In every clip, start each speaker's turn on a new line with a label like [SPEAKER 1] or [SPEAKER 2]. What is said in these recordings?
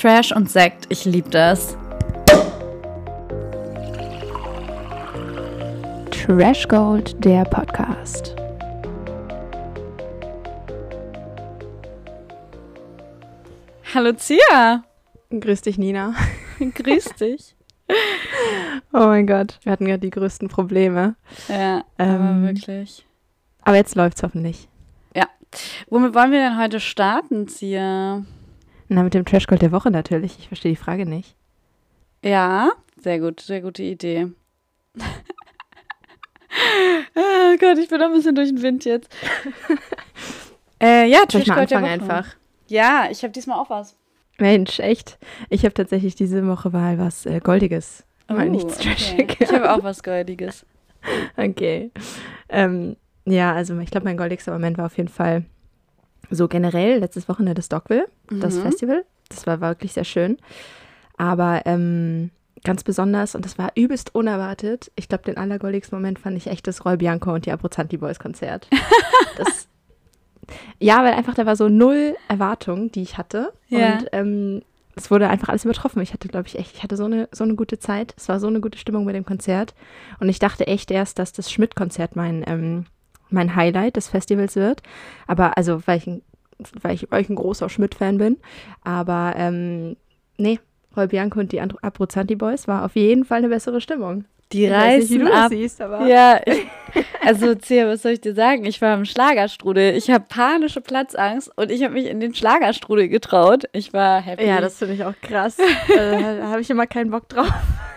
[SPEAKER 1] Trash und Sekt, ich liebe das.
[SPEAKER 2] Trash Gold, der Podcast.
[SPEAKER 1] Hallo Zia.
[SPEAKER 2] Grüß dich, Nina.
[SPEAKER 1] Grüß dich.
[SPEAKER 2] Oh mein Gott, wir hatten gerade die größten Probleme.
[SPEAKER 1] Ja, aber
[SPEAKER 2] Ähm,
[SPEAKER 1] wirklich.
[SPEAKER 2] Aber jetzt läuft's hoffentlich.
[SPEAKER 1] Womit wollen wir denn heute starten, Zia?
[SPEAKER 2] Na, mit dem Trash Gold der Woche natürlich. Ich verstehe die Frage nicht.
[SPEAKER 1] Ja, sehr gut, sehr gute Idee. oh Gott, ich bin ein bisschen durch den Wind jetzt. äh, ja, Trash Gold der Woche.
[SPEAKER 2] einfach?
[SPEAKER 1] Ja, ich habe diesmal auch was.
[SPEAKER 2] Mensch, echt. Ich habe tatsächlich diese Woche mal was äh, Goldiges. Mal
[SPEAKER 1] Oh,
[SPEAKER 2] nichts
[SPEAKER 1] okay.
[SPEAKER 2] Trashiges.
[SPEAKER 1] Ich habe auch was Goldiges.
[SPEAKER 2] Okay. Ähm, ja, also ich glaube, mein goldigster Moment war auf jeden Fall so generell letztes Wochenende das Dogville, das
[SPEAKER 1] Mhm.
[SPEAKER 2] Festival. Das war wirklich sehr schön. Aber ähm, ganz besonders, und das war übelst unerwartet, ich glaube, den allergoldigsten Moment fand ich echt das Roy Bianco und die Abruzzanti Boys Konzert. das, ja, weil einfach da war so null Erwartung, die ich hatte.
[SPEAKER 1] Ja.
[SPEAKER 2] Und ähm, es wurde einfach alles übertroffen. Ich hatte, glaube ich, echt, ich hatte so eine, so eine gute Zeit. Es war so eine gute Stimmung bei dem Konzert. Und ich dachte echt erst, dass das Schmidt-Konzert mein, ähm, mein Highlight des Festivals wird. Aber, also, weil ich ein, weil ich, weil ich ein großer Schmidt-Fan bin. Aber, ähm, nee, Roy Bianco und die Abruzzanti Boys war auf jeden Fall eine bessere Stimmung.
[SPEAKER 1] Die
[SPEAKER 2] Ich nicht,
[SPEAKER 1] reißen
[SPEAKER 2] du das
[SPEAKER 1] ab.
[SPEAKER 2] siehst, aber.
[SPEAKER 1] Ja, ich, also Zia, was soll ich dir sagen? Ich war im Schlagerstrudel. Ich habe panische Platzangst und ich habe mich in den Schlagerstrudel getraut. Ich war happy.
[SPEAKER 2] Ja, das finde ich auch krass. äh, da habe ich immer keinen Bock drauf.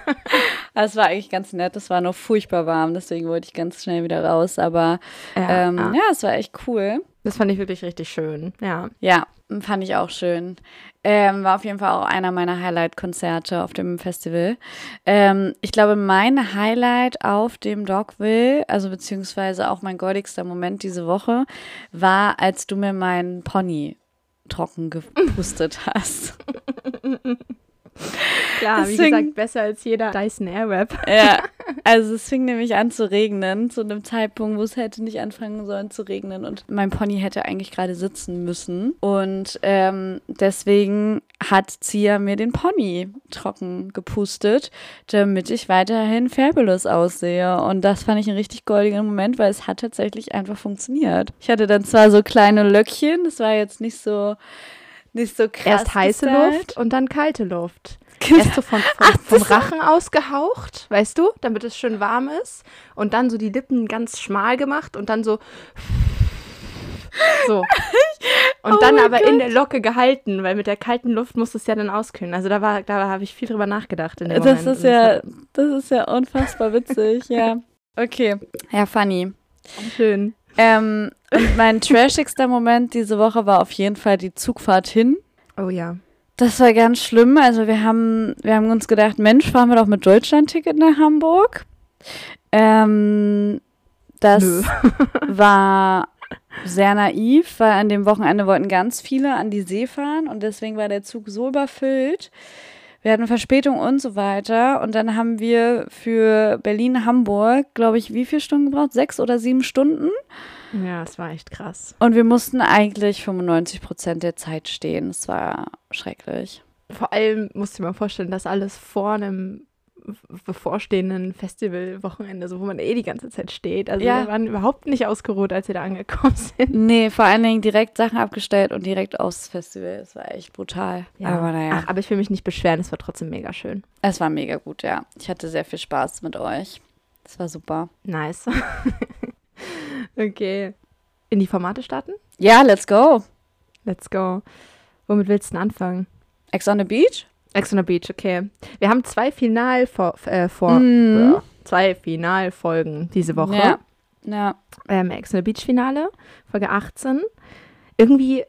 [SPEAKER 1] Es war eigentlich ganz nett. Es war nur furchtbar warm, deswegen wollte ich ganz schnell wieder raus. Aber
[SPEAKER 2] Ja,
[SPEAKER 1] ähm,
[SPEAKER 2] ah,
[SPEAKER 1] ja, es war echt cool.
[SPEAKER 2] Das fand ich wirklich richtig schön. Ja.
[SPEAKER 1] Ja, fand ich auch schön. Ähm, war auf jeden Fall auch einer meiner Highlight-Konzerte auf dem Festival. Ähm, ich glaube, mein Highlight auf dem Dogville, also beziehungsweise auch mein goldigster Moment diese Woche, war, als du mir meinen Pony trocken gepustet hast.
[SPEAKER 2] Klar, wie gesagt, besser als jeder Dyson Airwrap.
[SPEAKER 1] Ja, also es fing nämlich an zu regnen, zu einem Zeitpunkt, wo es hätte nicht anfangen sollen zu regnen und mein Pony hätte eigentlich gerade sitzen müssen und ähm, deswegen hat Zia mir den Pony trocken gepustet, damit ich weiterhin fabulous aussehe und das fand ich einen richtig goldigen Moment, weil es hat tatsächlich einfach funktioniert. Ich hatte dann zwar so kleine Löckchen, das war jetzt nicht so nicht so krass.
[SPEAKER 2] Erst heiße
[SPEAKER 1] gestylt.
[SPEAKER 2] Luft und dann kalte Luft.
[SPEAKER 1] Genau.
[SPEAKER 2] Erst so von, von, vom Rachen ausgehaucht, weißt du, damit es schön warm ist. Und dann so die Lippen ganz schmal gemacht und dann so. So. Und
[SPEAKER 1] Oh
[SPEAKER 2] dann aber in
[SPEAKER 1] Gott.
[SPEAKER 2] der Locke gehalten, weil mit der kalten Luft muss es ja dann auskühlen. Also da war, da habe ich viel drüber nachgedacht. In dem
[SPEAKER 1] Das
[SPEAKER 2] Moment.
[SPEAKER 1] ist ja, das ist ja unfassbar witzig, ja. Okay, ja, funny.
[SPEAKER 2] schön.
[SPEAKER 1] Ähm, und mein trashigster Moment diese Woche war auf jeden Fall die Zugfahrt hin.
[SPEAKER 2] Oh ja.
[SPEAKER 1] Das war ganz schlimm. Also wir haben, wir haben uns gedacht, Mensch, fahren wir doch mit Deutschland-Ticket nach Hamburg. Ähm, das
[SPEAKER 2] Nö.
[SPEAKER 1] war sehr naiv, weil an dem Wochenende wollten ganz viele an die See fahren und deswegen war der Zug so überfüllt. Wir hatten Verspätung und so weiter. Und dann haben wir für Berlin-Hamburg, glaube ich, wie viele Stunden gebraucht? Sechs oder sieben Stunden.
[SPEAKER 2] Ja, es war echt krass.
[SPEAKER 1] Und wir mussten eigentlich 95 Prozent der Zeit stehen. Es war schrecklich.
[SPEAKER 2] Vor allem musst du dir mal vorstellen, dass alles vor einem bevorstehenden Festivalwochenende, so wo man eh die ganze Zeit steht. Also
[SPEAKER 1] Ja.
[SPEAKER 2] wir waren überhaupt nicht ausgeruht, als wir da angekommen sind.
[SPEAKER 1] Nee, vor allen Dingen direkt Sachen abgestellt und direkt aufs Festival. Es war echt brutal. Aber naja,
[SPEAKER 2] Ach, aber ich will mich nicht beschweren, es war trotzdem mega schön.
[SPEAKER 1] es war mega gut, ja. Ich hatte sehr viel Spaß mit euch. Es war super.
[SPEAKER 2] Nice. okay. In die Formate starten?
[SPEAKER 1] Ja, let's go.
[SPEAKER 2] Let's go. Womit willst du denn anfangen?
[SPEAKER 1] Ex on the Beach?
[SPEAKER 2] Ex on the Beach, okay. Wir haben zwei Final vor, äh, vor ja, zwei Finalfolgen diese Woche.
[SPEAKER 1] Ja. Ja.
[SPEAKER 2] ähm, Ex on the Beach Finale, Folge 18. Irgendwie,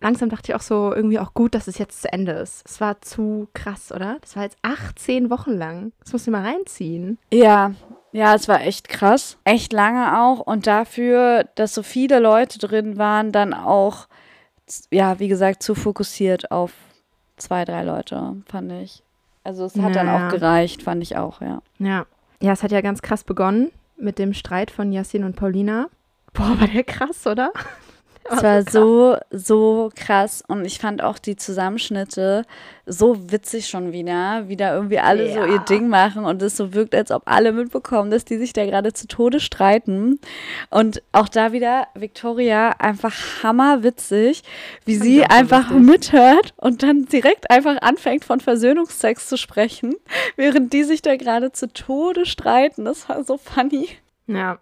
[SPEAKER 2] langsam dachte ich auch so, irgendwie auch gut, dass es jetzt zu Ende ist. Es war zu krass, oder? Das war jetzt 18 Wochen lang. Das musst du mal reinziehen.
[SPEAKER 1] Ja, ja, es war echt krass. Echt lange auch. Und dafür, dass so viele Leute drin waren, dann auch, ja, wie gesagt, zu fokussiert auf zwei, drei Leute, fand ich. Also es hat dann
[SPEAKER 2] Ja.
[SPEAKER 1] auch gereicht, fand ich auch, ja.
[SPEAKER 2] Ja. Ja, es hat ja ganz krass begonnen mit dem Streit von Yassin und Paulina. Boah, war der krass, oder?
[SPEAKER 1] Es war so, so krass. Und ich fand auch die Zusammenschnitte so witzig schon wieder. Wie da irgendwie alle so
[SPEAKER 2] Ja.
[SPEAKER 1] ihr Ding machen und es so wirkt, als ob alle mitbekommen, dass die sich da gerade zu Tode streiten. Und auch da wieder Victoria einfach hammerwitzig, wie sie
[SPEAKER 2] so
[SPEAKER 1] einfach
[SPEAKER 2] lustig.
[SPEAKER 1] mithört und dann direkt einfach anfängt von Versöhnungsex zu sprechen, während die sich da gerade zu Tode streiten. Das war so funny.
[SPEAKER 2] Ja.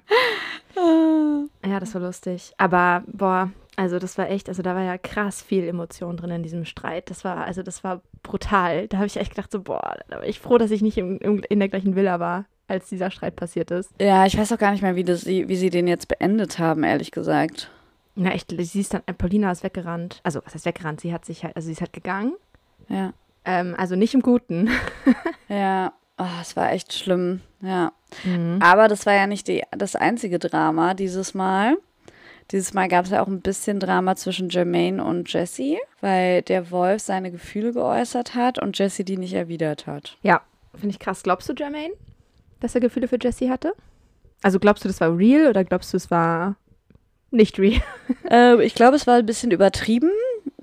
[SPEAKER 2] Ja, das war lustig. Aber boah, also das war echt, also da war ja krass viel Emotion drin in diesem Streit. Das war, also das war brutal. Da habe ich echt gedacht, so, boah, da war ich froh, dass ich nicht im, im, in der gleichen Villa war, als dieser Streit passiert ist.
[SPEAKER 1] Ja, ich weiß auch gar nicht mehr, wie, das, wie sie den jetzt beendet haben, ehrlich gesagt.
[SPEAKER 2] Na echt, sie ist dann, Paulina ist weggerannt. Also, was heißt weggerannt? Sie hat sich halt, also sie ist halt gegangen.
[SPEAKER 1] Ja.
[SPEAKER 2] Ähm, also nicht im Guten.
[SPEAKER 1] Ja, oh, es war echt schlimm. Ja.
[SPEAKER 2] Mhm.
[SPEAKER 1] Aber das war ja nicht die, das einzige Drama dieses Mal. Dieses Mal gab es ja auch ein bisschen Drama zwischen Jermaine und Jesse, weil der Wolf seine Gefühle geäußert hat und Jesse die nicht erwidert hat.
[SPEAKER 2] Ja, finde ich krass. Glaubst du, Jermaine, dass er Gefühle für Jessie hatte? Also glaubst du, das war real oder glaubst du, es war nicht real?
[SPEAKER 1] Äh, ich glaube, es war ein bisschen übertrieben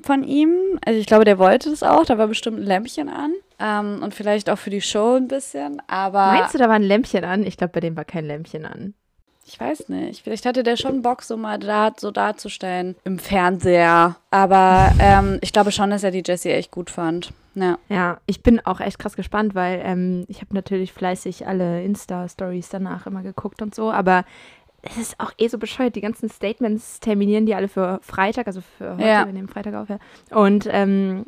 [SPEAKER 1] von ihm. Also ich glaube, der wollte das auch. Da war bestimmt ein Lämpchen an. Ähm, und vielleicht auch für die Show ein bisschen. Aber
[SPEAKER 2] Meinst du, da war ein Lämpchen an? Ich glaube, bei dem war kein Lämpchen an.
[SPEAKER 1] Ich weiß nicht. Vielleicht hatte der schon Bock, so mal da, so darzustellen im Fernseher. Aber ähm, ich glaube schon, dass er die Jessie echt gut fand. Ja.
[SPEAKER 2] Ja, ich bin auch echt krass gespannt, weil ähm, ich habe natürlich fleißig alle Insta-Stories danach immer geguckt und so, aber es ist auch eh so bescheuert. Die ganzen Statements terminieren die alle für Freitag, also für heute,
[SPEAKER 1] Ja.
[SPEAKER 2] wir nehmen Freitag auf. Ja. Und ähm,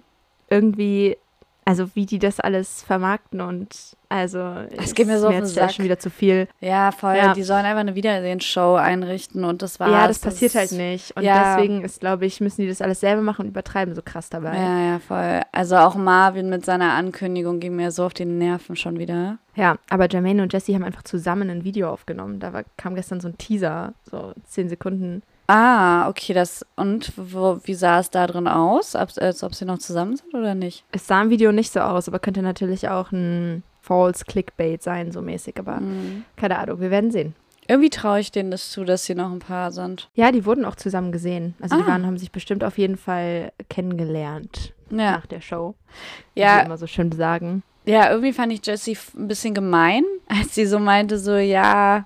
[SPEAKER 2] irgendwie, also wie die das alles vermarkten und also
[SPEAKER 1] Es geht mir so auf den Sack.
[SPEAKER 2] schon wieder zu viel.
[SPEAKER 1] Ja, voll.
[SPEAKER 2] Ja.
[SPEAKER 1] Die sollen einfach eine Wiedersehensshow einrichten und das war's.
[SPEAKER 2] ja, das passiert halt nicht. Und
[SPEAKER 1] ja.
[SPEAKER 2] deswegen ist, glaube ich, müssen die das alles selber machen und übertreiben so krass dabei.
[SPEAKER 1] Ja, ja, voll. Also auch Marvin mit seiner Ankündigung ging mir so auf die Nerven schon wieder.
[SPEAKER 2] Ja, aber Jermaine und Jesse haben einfach zusammen ein Video aufgenommen. Da war, kam gestern so ein Teaser, so zehn Sekunden.
[SPEAKER 1] Ah, okay, das. Und wo, wie sah es da drin aus? Ob, als ob sie noch zusammen sind oder nicht?
[SPEAKER 2] Es sah im Video nicht so aus, aber könnte natürlich auch ein False Clickbait sein, so mäßig. Aber
[SPEAKER 1] Mhm.
[SPEAKER 2] keine Ahnung, wir werden sehen.
[SPEAKER 1] Irgendwie traue ich denen das zu, dass sie noch ein Paar sind.
[SPEAKER 2] Ja, die wurden auch zusammen gesehen. Also die
[SPEAKER 1] Ah.
[SPEAKER 2] waren, haben sich bestimmt auf jeden Fall kennengelernt
[SPEAKER 1] Ja.
[SPEAKER 2] nach der Show. Wie
[SPEAKER 1] Ja,
[SPEAKER 2] sie immer so schön sagen.
[SPEAKER 1] Ja, irgendwie fand ich Jessie ein bisschen gemein, als sie so meinte, so, ja,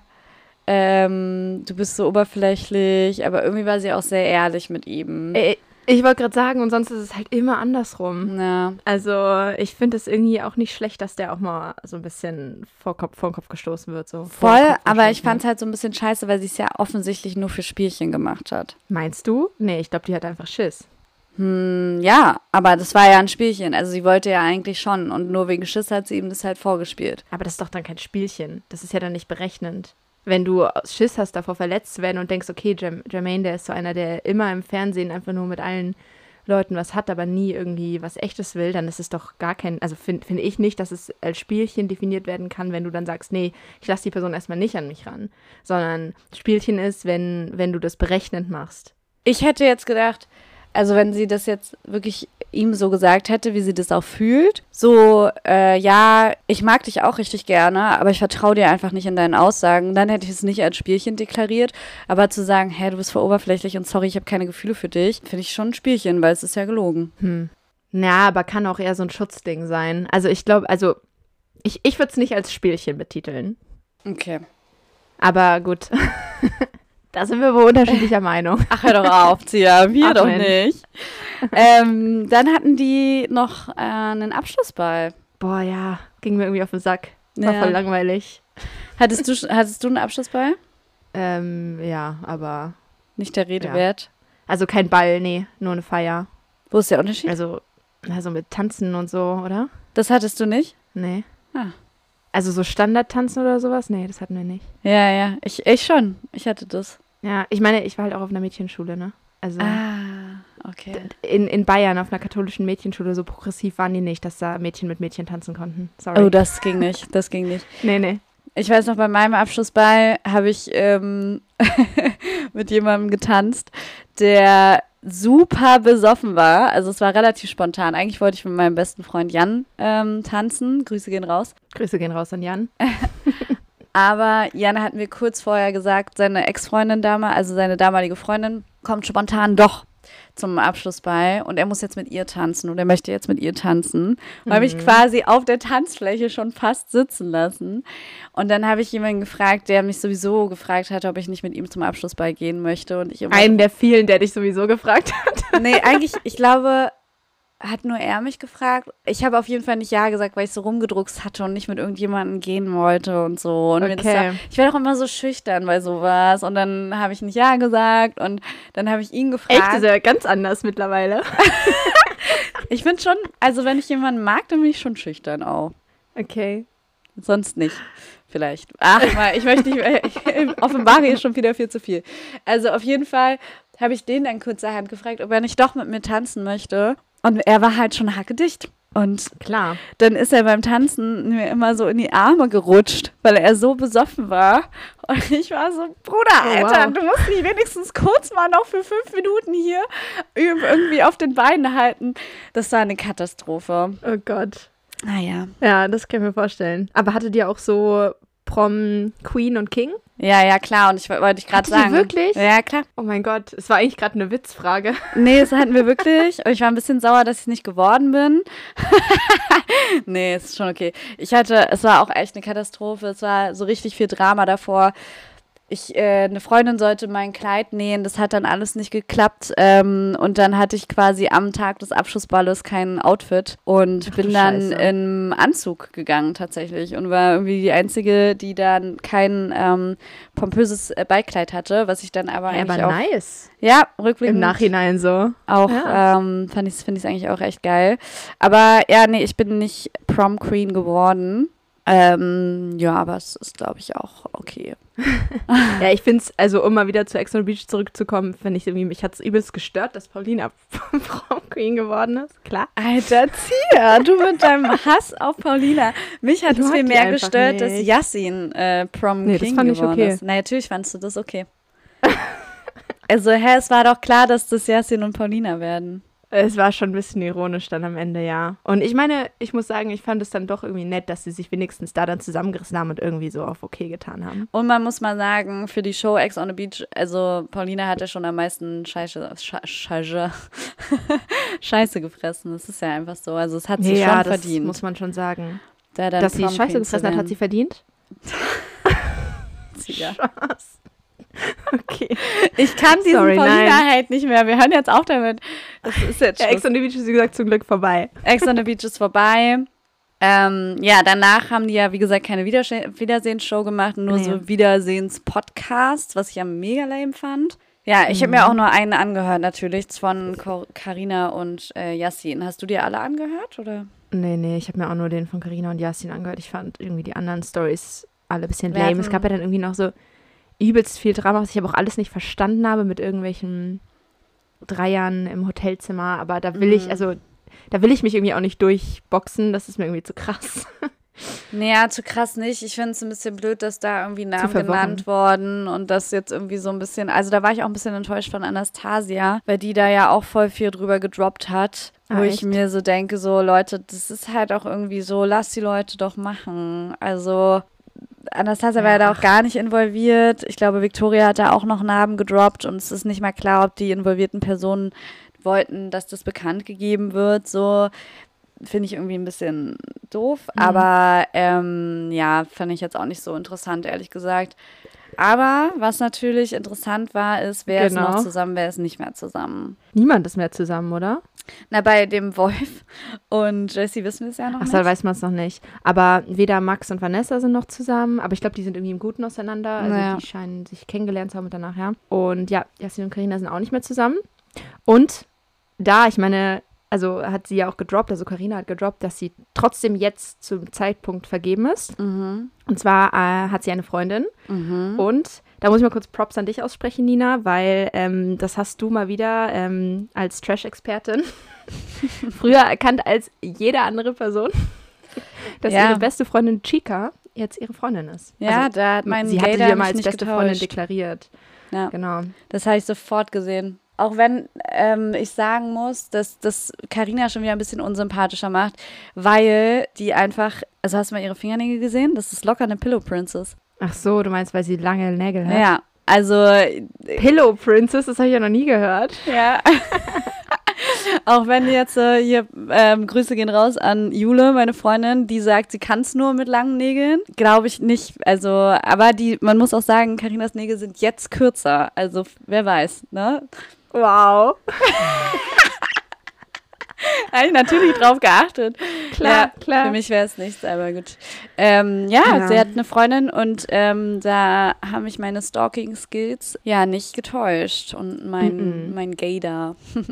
[SPEAKER 1] ähm, du bist so oberflächlich, aber irgendwie war sie auch sehr ehrlich mit ihm.
[SPEAKER 2] Ich wollte gerade sagen, und sonst ist es halt immer andersrum.
[SPEAKER 1] Ja,
[SPEAKER 2] Also ich finde es irgendwie auch nicht schlecht, dass der auch mal so ein bisschen vor Kopf, vor den Kopf gestoßen wird. So
[SPEAKER 1] voll, aber ich fand es halt so ein bisschen scheiße, weil sie es ja offensichtlich nur für Spielchen gemacht hat.
[SPEAKER 2] Meinst du? Nee, ich glaube, die hat einfach Schiss.
[SPEAKER 1] Hm, ja, aber das war ja ein Spielchen, also sie wollte ja eigentlich schon und nur wegen Schiss hat sie ihm das halt vorgespielt.
[SPEAKER 2] Aber das ist doch dann kein Spielchen. Das ist ja dann nicht berechnend. Wenn du Schiss hast, davor verletzt zu werden und denkst, okay, Jerm Jermaine, der ist so einer, der immer im Fernsehen einfach nur mit allen Leuten was hat, aber nie irgendwie was Echtes will, dann ist es doch gar kein, also finde find ich nicht, dass es als Spielchen definiert werden kann, wenn du dann sagst, nee, ich lasse die Person erstmal nicht an mich ran, sondern Spielchen ist, wenn, wenn du das berechnend machst.
[SPEAKER 1] Ich hätte jetzt gedacht, also wenn sie das jetzt wirklich ihm so gesagt hätte, wie sie das auch fühlt, so, äh, ja, ich mag dich auch richtig gerne, aber ich vertraue dir einfach nicht in deinen Aussagen, dann hätte ich es nicht als Spielchen deklariert, aber zu sagen, hä, du bist voll oberflächlich und sorry, ich habe keine Gefühle für dich, finde ich schon ein Spielchen, weil es ist ja gelogen.
[SPEAKER 2] Hm. Ja, aber kann auch eher so ein Schutzding sein. Also ich glaube, also ich, ich würde es nicht als Spielchen betiteln.
[SPEAKER 1] Okay.
[SPEAKER 2] Aber gut. da sind wir wohl unterschiedlicher Meinung.
[SPEAKER 1] Ach, hör doch auf, Zia, wir
[SPEAKER 2] Ach,
[SPEAKER 1] doch
[SPEAKER 2] Mensch.
[SPEAKER 1] nicht. ähm, dann hatten die noch äh, einen Abschlussball.
[SPEAKER 2] Boah, ja, ging mir irgendwie auf den Sack. War
[SPEAKER 1] Ja.
[SPEAKER 2] voll langweilig.
[SPEAKER 1] Hattest du, hattest du einen Abschlussball?
[SPEAKER 2] Ähm, ja, aber.
[SPEAKER 1] Nicht der Rede
[SPEAKER 2] Ja.
[SPEAKER 1] wert.
[SPEAKER 2] Also kein Ball, nee, nur eine Feier.
[SPEAKER 1] Wo ist der Unterschied?
[SPEAKER 2] Also, also mit Tanzen und so, oder?
[SPEAKER 1] Das hattest du nicht?
[SPEAKER 2] Nee.
[SPEAKER 1] Ah.
[SPEAKER 2] Also so Standardtanzen oder sowas? Nee, das hatten wir nicht.
[SPEAKER 1] Ja, ja. Ich, ich schon. Ich hatte das.
[SPEAKER 2] Ja, ich meine, ich war halt auch auf einer Mädchenschule, ne? Also
[SPEAKER 1] Ah, okay.
[SPEAKER 2] in, in Bayern auf einer katholischen Mädchenschule, so progressiv waren die nicht, dass da Mädchen mit Mädchen tanzen konnten. Sorry.
[SPEAKER 1] Oh, das ging nicht. Das ging nicht.
[SPEAKER 2] nee, nee.
[SPEAKER 1] Ich weiß noch, bei meinem Abschlussball habe ich ähm, mit jemandem getanzt, der super besoffen war. Also es war relativ spontan. Eigentlich wollte ich mit meinem besten Freund Jan ähm, tanzen. Grüße gehen raus.
[SPEAKER 2] Grüße gehen raus an Jan.
[SPEAKER 1] Aber Jan hat mir kurz vorher gesagt, seine Ex-Freundin damals, also seine damalige Freundin, kommt spontan doch zum Abschluss bei und er muss jetzt mit ihr tanzen und er möchte jetzt mit ihr tanzen. Und habe ich
[SPEAKER 2] Mhm.
[SPEAKER 1] quasi auf der Tanzfläche schon fast sitzen lassen. Und dann habe ich jemanden gefragt, der mich sowieso gefragt hat, ob ich nicht mit ihm zum Abschlussball gehen möchte. Und ich
[SPEAKER 2] Einen der vielen, der dich sowieso gefragt hat.
[SPEAKER 1] Nee, eigentlich, ich glaube, hat nur er mich gefragt. Ich habe auf jeden Fall nicht Ja gesagt, weil ich so rumgedruckst hatte und nicht mit irgendjemandem gehen wollte und so. Und
[SPEAKER 2] Okay.
[SPEAKER 1] ich werde auch immer so schüchtern bei sowas. Und dann habe ich nicht Ja gesagt und dann habe ich ihn gefragt.
[SPEAKER 2] Echt, ist ja ganz anders mittlerweile.
[SPEAKER 1] Ich bin schon, also wenn ich jemanden mag, dann bin ich schon schüchtern auch.
[SPEAKER 2] Okay.
[SPEAKER 1] Sonst nicht. Vielleicht. Ach, mal, ich möchte nicht, ich offenbare hier schon wieder viel zu viel. Also auf jeden Fall habe ich den dann kurzerhand gefragt, ob er nicht doch mit mir tanzen möchte. Und er war halt schon hackedicht. Und
[SPEAKER 2] Klar.
[SPEAKER 1] dann ist er beim Tanzen mir immer so in die Arme gerutscht, weil er so besoffen war. Und ich war so, Bruder,
[SPEAKER 2] Oh,
[SPEAKER 1] Alter,
[SPEAKER 2] wow.
[SPEAKER 1] du musst mich wenigstens kurz mal noch für fünf Minuten hier irgendwie auf den Beinen halten. Das war eine Katastrophe.
[SPEAKER 2] Oh Gott.
[SPEAKER 1] Naja.
[SPEAKER 2] Ja, das kann ich mir vorstellen. Aber hattet ihr auch so Prom Queen und King?
[SPEAKER 1] Ja, ja, klar. Und ich wo- wollte ich gerade sagen.
[SPEAKER 2] wirklich?
[SPEAKER 1] Ja, klar.
[SPEAKER 2] Oh mein Gott, es war eigentlich gerade eine Witzfrage.
[SPEAKER 1] Nee, das hatten wir wirklich. Und ich war ein bisschen sauer, dass ich nicht geworden bin. nee, ist schon okay. Ich hatte, es war auch echt eine Katastrophe. Es war so richtig viel Drama davor. Ich, äh, eine Freundin sollte mein Kleid nähen, das hat dann alles nicht geklappt. Ähm, und dann hatte ich quasi am Tag des Abschlussballes kein Outfit und
[SPEAKER 2] Ach
[SPEAKER 1] bin dann
[SPEAKER 2] Scheiße.
[SPEAKER 1] im Anzug gegangen tatsächlich und war irgendwie die Einzige, die dann kein ähm, pompöses äh, Beikleid hatte, was ich dann aber
[SPEAKER 2] Ja,
[SPEAKER 1] eigentlich
[SPEAKER 2] aber
[SPEAKER 1] auch.
[SPEAKER 2] nice.
[SPEAKER 1] Ja, rückblickend.
[SPEAKER 2] Im Nachhinein so.
[SPEAKER 1] Auch
[SPEAKER 2] Ja.
[SPEAKER 1] ähm, fand ich es eigentlich auch echt geil. Aber ja, nee, ich bin nicht Prom Queen geworden. Ähm, ja, aber es ist, glaube ich, auch okay.
[SPEAKER 2] Ja, ich finde es, also um mal wieder zu Ex on Beach zurückzukommen, finde ich irgendwie, mich hat es übelst gestört, dass Paulina Prom Queen geworden ist. Klar.
[SPEAKER 1] Alter, Zia, du mit deinem Hass auf Paulina. Mich hat
[SPEAKER 2] Ich
[SPEAKER 1] es viel mehr gestört, dass
[SPEAKER 2] nicht.
[SPEAKER 1] Yassin äh, Prom
[SPEAKER 2] Nee, das
[SPEAKER 1] King
[SPEAKER 2] fand ich
[SPEAKER 1] geworden
[SPEAKER 2] okay.
[SPEAKER 1] ist. Na, natürlich fandst du das okay. also, hä, es war doch klar, dass das Yassin und Paulina werden.
[SPEAKER 2] Es war schon ein bisschen ironisch dann am Ende, ja. Und ich meine, ich muss sagen, ich fand es dann doch irgendwie nett, dass sie sich wenigstens da dann zusammengerissen haben und irgendwie so auf okay getan haben.
[SPEAKER 1] Und man muss mal sagen, für die Show Ex on the Beach, also Paulina hat ja schon am meisten Scheiße, Sche- Scheiße, Scheiße gefressen. Das ist ja einfach so. Also es hat sie
[SPEAKER 2] ja,
[SPEAKER 1] schon
[SPEAKER 2] das
[SPEAKER 1] verdient.
[SPEAKER 2] muss man schon sagen.
[SPEAKER 1] da
[SPEAKER 2] Dass sie Scheiße gefressen hat, hat sie verdient?
[SPEAKER 1] Ja.
[SPEAKER 2] Spaß. Okay.
[SPEAKER 1] Ich kann diesen
[SPEAKER 2] Sorry,
[SPEAKER 1] Paulina-Hate nicht mehr. Wir hören jetzt auf damit. Das ist jetzt
[SPEAKER 2] Ja. Ex on the Beach ist, wie gesagt, zum Glück vorbei.
[SPEAKER 1] Ex on the Beach ist vorbei. Ähm, ja, danach haben die ja, wie gesagt, keine Wiedersehensshow gemacht, nur
[SPEAKER 2] Nee.
[SPEAKER 1] so Wiedersehens-Podcast, was ich ja mega lame fand. Ja, ich
[SPEAKER 2] Mhm.
[SPEAKER 1] habe mir auch nur einen angehört, natürlich, von Karina und äh, Yassin. Hast du dir alle angehört, oder?
[SPEAKER 2] Nee, nee, ich habe mir auch nur den von Carina und Yasin angehört. Ich fand irgendwie die anderen Stories alle ein bisschen lame. Es gab ja dann irgendwie noch so übelst viel Drama, was ich aber auch alles nicht verstanden habe mit irgendwelchen Dreiern im Hotelzimmer. Aber da will ich,
[SPEAKER 1] Mhm.
[SPEAKER 2] also, da will ich mich irgendwie auch nicht durchboxen. Das ist mir irgendwie zu krass.
[SPEAKER 1] Naja, zu krass nicht. Ich finde es ein bisschen blöd, dass da irgendwie Namen genannt worden und das jetzt irgendwie so ein bisschen. Also da war ich auch ein bisschen enttäuscht von Anastasia, weil die da ja auch voll viel drüber gedroppt hat.
[SPEAKER 2] Ah,
[SPEAKER 1] wo ich
[SPEAKER 2] echt?
[SPEAKER 1] mir so denke, so Leute, das ist halt auch irgendwie so, lass die Leute doch machen. Also Anastasia war ja da auch gar nicht involviert. Ich glaube, Victoria hat da auch noch Namen gedroppt und es ist nicht mal klar, ob die involvierten Personen wollten, dass das bekannt gegeben wird. So finde ich irgendwie ein bisschen doof.
[SPEAKER 2] Mhm.
[SPEAKER 1] Aber ähm, ja, fand ich jetzt auch nicht so interessant, ehrlich gesagt. Aber was natürlich interessant war, ist, wer ist
[SPEAKER 2] Genau.
[SPEAKER 1] noch zusammen, wer ist nicht mehr zusammen.
[SPEAKER 2] Niemand ist mehr zusammen, oder?
[SPEAKER 1] Na, bei dem Wolf und Jessie wissen wir es ja noch
[SPEAKER 2] Ach
[SPEAKER 1] nicht.
[SPEAKER 2] so, da weiß man es noch nicht. Aber weder Max und Vanessa sind noch zusammen, aber ich glaube, die sind irgendwie im Guten auseinander. Also
[SPEAKER 1] Naja.
[SPEAKER 2] die scheinen sich kennengelernt zu haben und danach, ja. Und ja, Jasmin und Karina sind auch nicht mehr zusammen. Und da, ich meine, also hat sie ja auch gedroppt, also Karina hat gedroppt, dass sie trotzdem jetzt zum Zeitpunkt vergeben ist.
[SPEAKER 1] Mhm.
[SPEAKER 2] Und zwar äh, hat sie eine Freundin.
[SPEAKER 1] Mhm.
[SPEAKER 2] Und da muss ich mal kurz Props an dich aussprechen, Nina, weil ähm, das hast du mal wieder ähm, als Trash-Expertin früher erkannt als jede andere Person, dass
[SPEAKER 1] Ja.
[SPEAKER 2] ihre beste Freundin Chica jetzt ihre Freundin ist.
[SPEAKER 1] Ja,
[SPEAKER 2] also,
[SPEAKER 1] da hat mein
[SPEAKER 2] sie hatte
[SPEAKER 1] Gator
[SPEAKER 2] sie ja mal als beste Freundin
[SPEAKER 1] getäuscht.
[SPEAKER 2] deklariert.
[SPEAKER 1] Ja.
[SPEAKER 2] Genau.
[SPEAKER 1] Das habe ich sofort gesehen. Auch wenn ähm, ich sagen muss, dass das Karina schon wieder ein bisschen unsympathischer macht, weil die einfach, also hast du mal ihre Fingernägel gesehen? Das ist locker eine Pillow Princess.
[SPEAKER 2] Ach so, du meinst, weil sie lange Nägel hat?
[SPEAKER 1] Ja. Also.
[SPEAKER 2] Pillow Princess, das habe ich ja noch nie gehört.
[SPEAKER 1] Ja. Auch wenn jetzt äh, hier ähm, Grüße gehen raus an Jule, meine Freundin, die sagt, sie kann es nur mit langen Nägeln. Glaube ich nicht. Also, aber die, man muss auch sagen, Karinas Nägel sind jetzt kürzer. Also, wer weiß, ne?
[SPEAKER 2] Wow.
[SPEAKER 1] Habe ich natürlich drauf geachtet.
[SPEAKER 2] Klar,
[SPEAKER 1] ja,
[SPEAKER 2] klar.
[SPEAKER 1] Für mich wäre es nichts, aber gut. Ähm, ja,
[SPEAKER 2] Ja.
[SPEAKER 1] sie hat eine Freundin und ähm, da haben mich meine Stalking-Skills ja nicht getäuscht und mein,
[SPEAKER 2] Mhm.
[SPEAKER 1] mein Gaydar.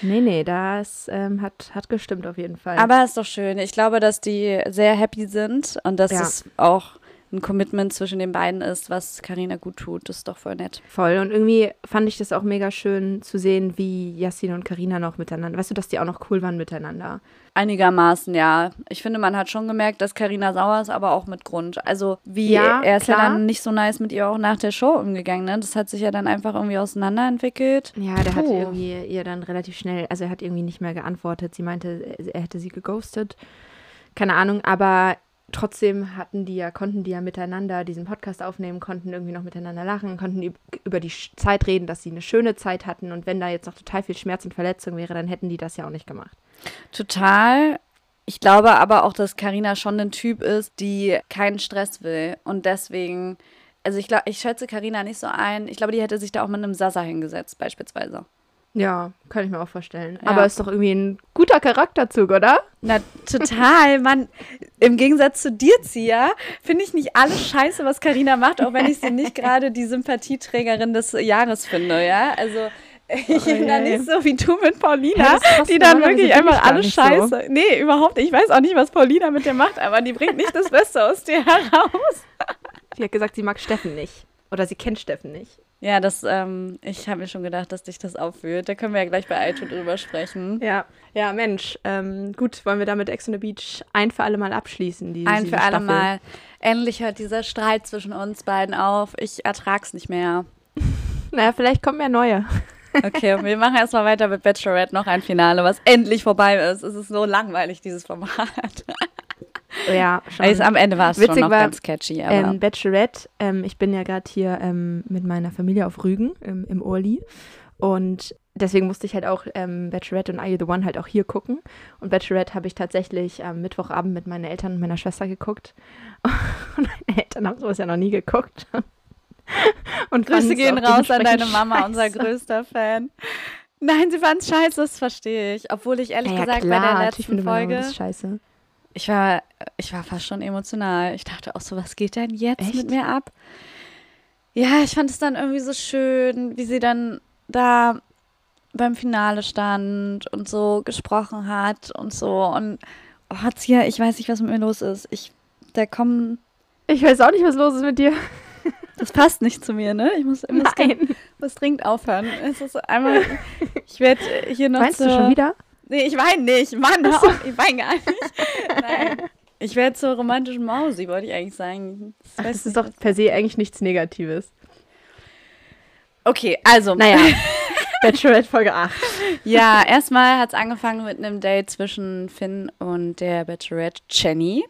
[SPEAKER 2] Nee, nee, das ähm, hat, hat gestimmt auf jeden Fall.
[SPEAKER 1] Aber ist doch schön. Ich glaube, dass die sehr happy sind und dass
[SPEAKER 2] Ja.
[SPEAKER 1] es auch ein Commitment zwischen den beiden ist, was Karina gut tut. Das ist doch voll nett.
[SPEAKER 2] Voll. Und irgendwie fand ich das auch mega schön zu sehen, wie Yassin und Karina noch miteinander. Weißt du, dass die auch noch cool waren miteinander.
[SPEAKER 1] Einigermaßen, ja. Ich finde, man hat schon gemerkt, dass Karina sauer ist, aber auch mit Grund. Also, wie
[SPEAKER 2] Ja,
[SPEAKER 1] er ist ja
[SPEAKER 2] klar.
[SPEAKER 1] dann nicht so nice mit ihr auch nach der Show umgegangen, ne? Das hat sich ja dann einfach irgendwie auseinanderentwickelt.
[SPEAKER 2] Ja, der hat
[SPEAKER 1] Puh.
[SPEAKER 2] irgendwie ihr dann relativ schnell, also er hat irgendwie nicht mehr geantwortet. Sie meinte, er hätte sie geghostet. Keine Ahnung, aber trotzdem hatten die ja, konnten die ja miteinander diesen Podcast aufnehmen, konnten irgendwie noch miteinander lachen, konnten üb- über die Zeit reden, dass sie eine schöne Zeit hatten. Und wenn da jetzt noch total viel Schmerz und Verletzung wäre, dann hätten die das ja auch nicht gemacht.
[SPEAKER 1] Total. Ich glaube aber auch, dass Karina schon ein Typ ist, die keinen Stress will. Und deswegen, also ich glaube, ich schätze Karina nicht so ein. Ich glaube, die hätte sich da auch mit einem Sasa hingesetzt, beispielsweise.
[SPEAKER 2] Ja, kann ich mir auch vorstellen.
[SPEAKER 1] Ja.
[SPEAKER 2] Aber ist doch irgendwie ein guter Charakterzug, oder?
[SPEAKER 1] Na, total. Man, im Gegensatz zu dir, Zia, finde ich nicht alles scheiße, was Karina macht, auch wenn ich sie nicht gerade die Sympathieträgerin des Jahres finde, ja. Also. Ich bin da
[SPEAKER 2] je.
[SPEAKER 1] nicht so wie du mit Paulina,
[SPEAKER 2] Ja,
[SPEAKER 1] die dann wirklich einfach alles
[SPEAKER 2] nicht so.
[SPEAKER 1] scheiße. Nee, überhaupt nicht. Ich weiß auch nicht, was Paulina mit dir macht, aber die bringt nicht das Beste aus dir heraus.
[SPEAKER 2] Sie hat gesagt, sie mag Steffen nicht. Oder sie kennt Steffen nicht.
[SPEAKER 1] Ja, das, ähm, ich habe mir schon gedacht, dass dich das auffühlt. Da können wir ja gleich bei Aito drüber sprechen.
[SPEAKER 2] Ja, ja, Mensch. Ähm, gut, wollen wir damit Ex on the Beach ein für alle Mal abschließen? Die,
[SPEAKER 1] Ein für alle
[SPEAKER 2] Staffel?
[SPEAKER 1] Mal. Endlich hört dieser Streit zwischen uns beiden auf. Ich ertrag's nicht mehr.
[SPEAKER 2] Naja, vielleicht kommen ja neue.
[SPEAKER 1] Okay, wir machen erstmal weiter mit Bachelorette. Noch ein Finale, was endlich vorbei ist. Es ist so langweilig, dieses Format.
[SPEAKER 2] Ja, schon.
[SPEAKER 1] Also, am Ende war es schon
[SPEAKER 2] Witzig
[SPEAKER 1] noch
[SPEAKER 2] war,
[SPEAKER 1] ganz catchy. Aber
[SPEAKER 2] Ähm, Bachelorette, ähm, ich bin ja gerade hier ähm, mit meiner Familie auf Rügen im, im Urli und deswegen musste ich halt auch ähm, Bachelorette und Are You the One halt auch hier gucken und Bachelorette habe ich tatsächlich am Mittwochabend mit meinen Eltern und meiner Schwester geguckt und meine Eltern haben sowas ja noch nie geguckt. Und
[SPEAKER 1] Grüße gehen raus an deine Mama, unser
[SPEAKER 2] scheiße.
[SPEAKER 1] größter Fan. Nein, sie fand's scheiße, das verstehe ich. Obwohl ich ehrlich
[SPEAKER 2] Naja,
[SPEAKER 1] gesagt
[SPEAKER 2] klar,
[SPEAKER 1] bei der
[SPEAKER 2] natürlich
[SPEAKER 1] letzten Folge,
[SPEAKER 2] scheiße.
[SPEAKER 1] Ich war, ich war fast schon emotional. Ich dachte auch so, was geht denn jetzt
[SPEAKER 2] Echt?
[SPEAKER 1] mit mir ab? Ja, ich fand es dann irgendwie so schön, wie sie dann da beim Finale stand und so gesprochen hat und so. Und oh, Zia, ich weiß nicht, was mit mir los ist. Ich, da kommen,
[SPEAKER 2] Ich weiß auch nicht, was los ist mit dir.
[SPEAKER 1] das passt nicht zu mir, ne? Ich muss, ich muss,
[SPEAKER 2] Nein.
[SPEAKER 1] muss dringend aufhören. Es ist einmal, ich werde hier noch
[SPEAKER 2] Meinst du schon wieder?
[SPEAKER 1] Nee, ich weine nicht. Mann, hör auf, ich weine gar nicht. Nein. Ich werde zur romantischen Mausi, wollte ich eigentlich sagen. Das
[SPEAKER 2] Ach, das ist doch per se eigentlich nichts Negatives.
[SPEAKER 1] Okay, also.
[SPEAKER 2] Naja, Bachelorette Folge 8.
[SPEAKER 1] Ja, erstmal hat es angefangen mit einem Date zwischen Finn und der Bachelorette Jenny.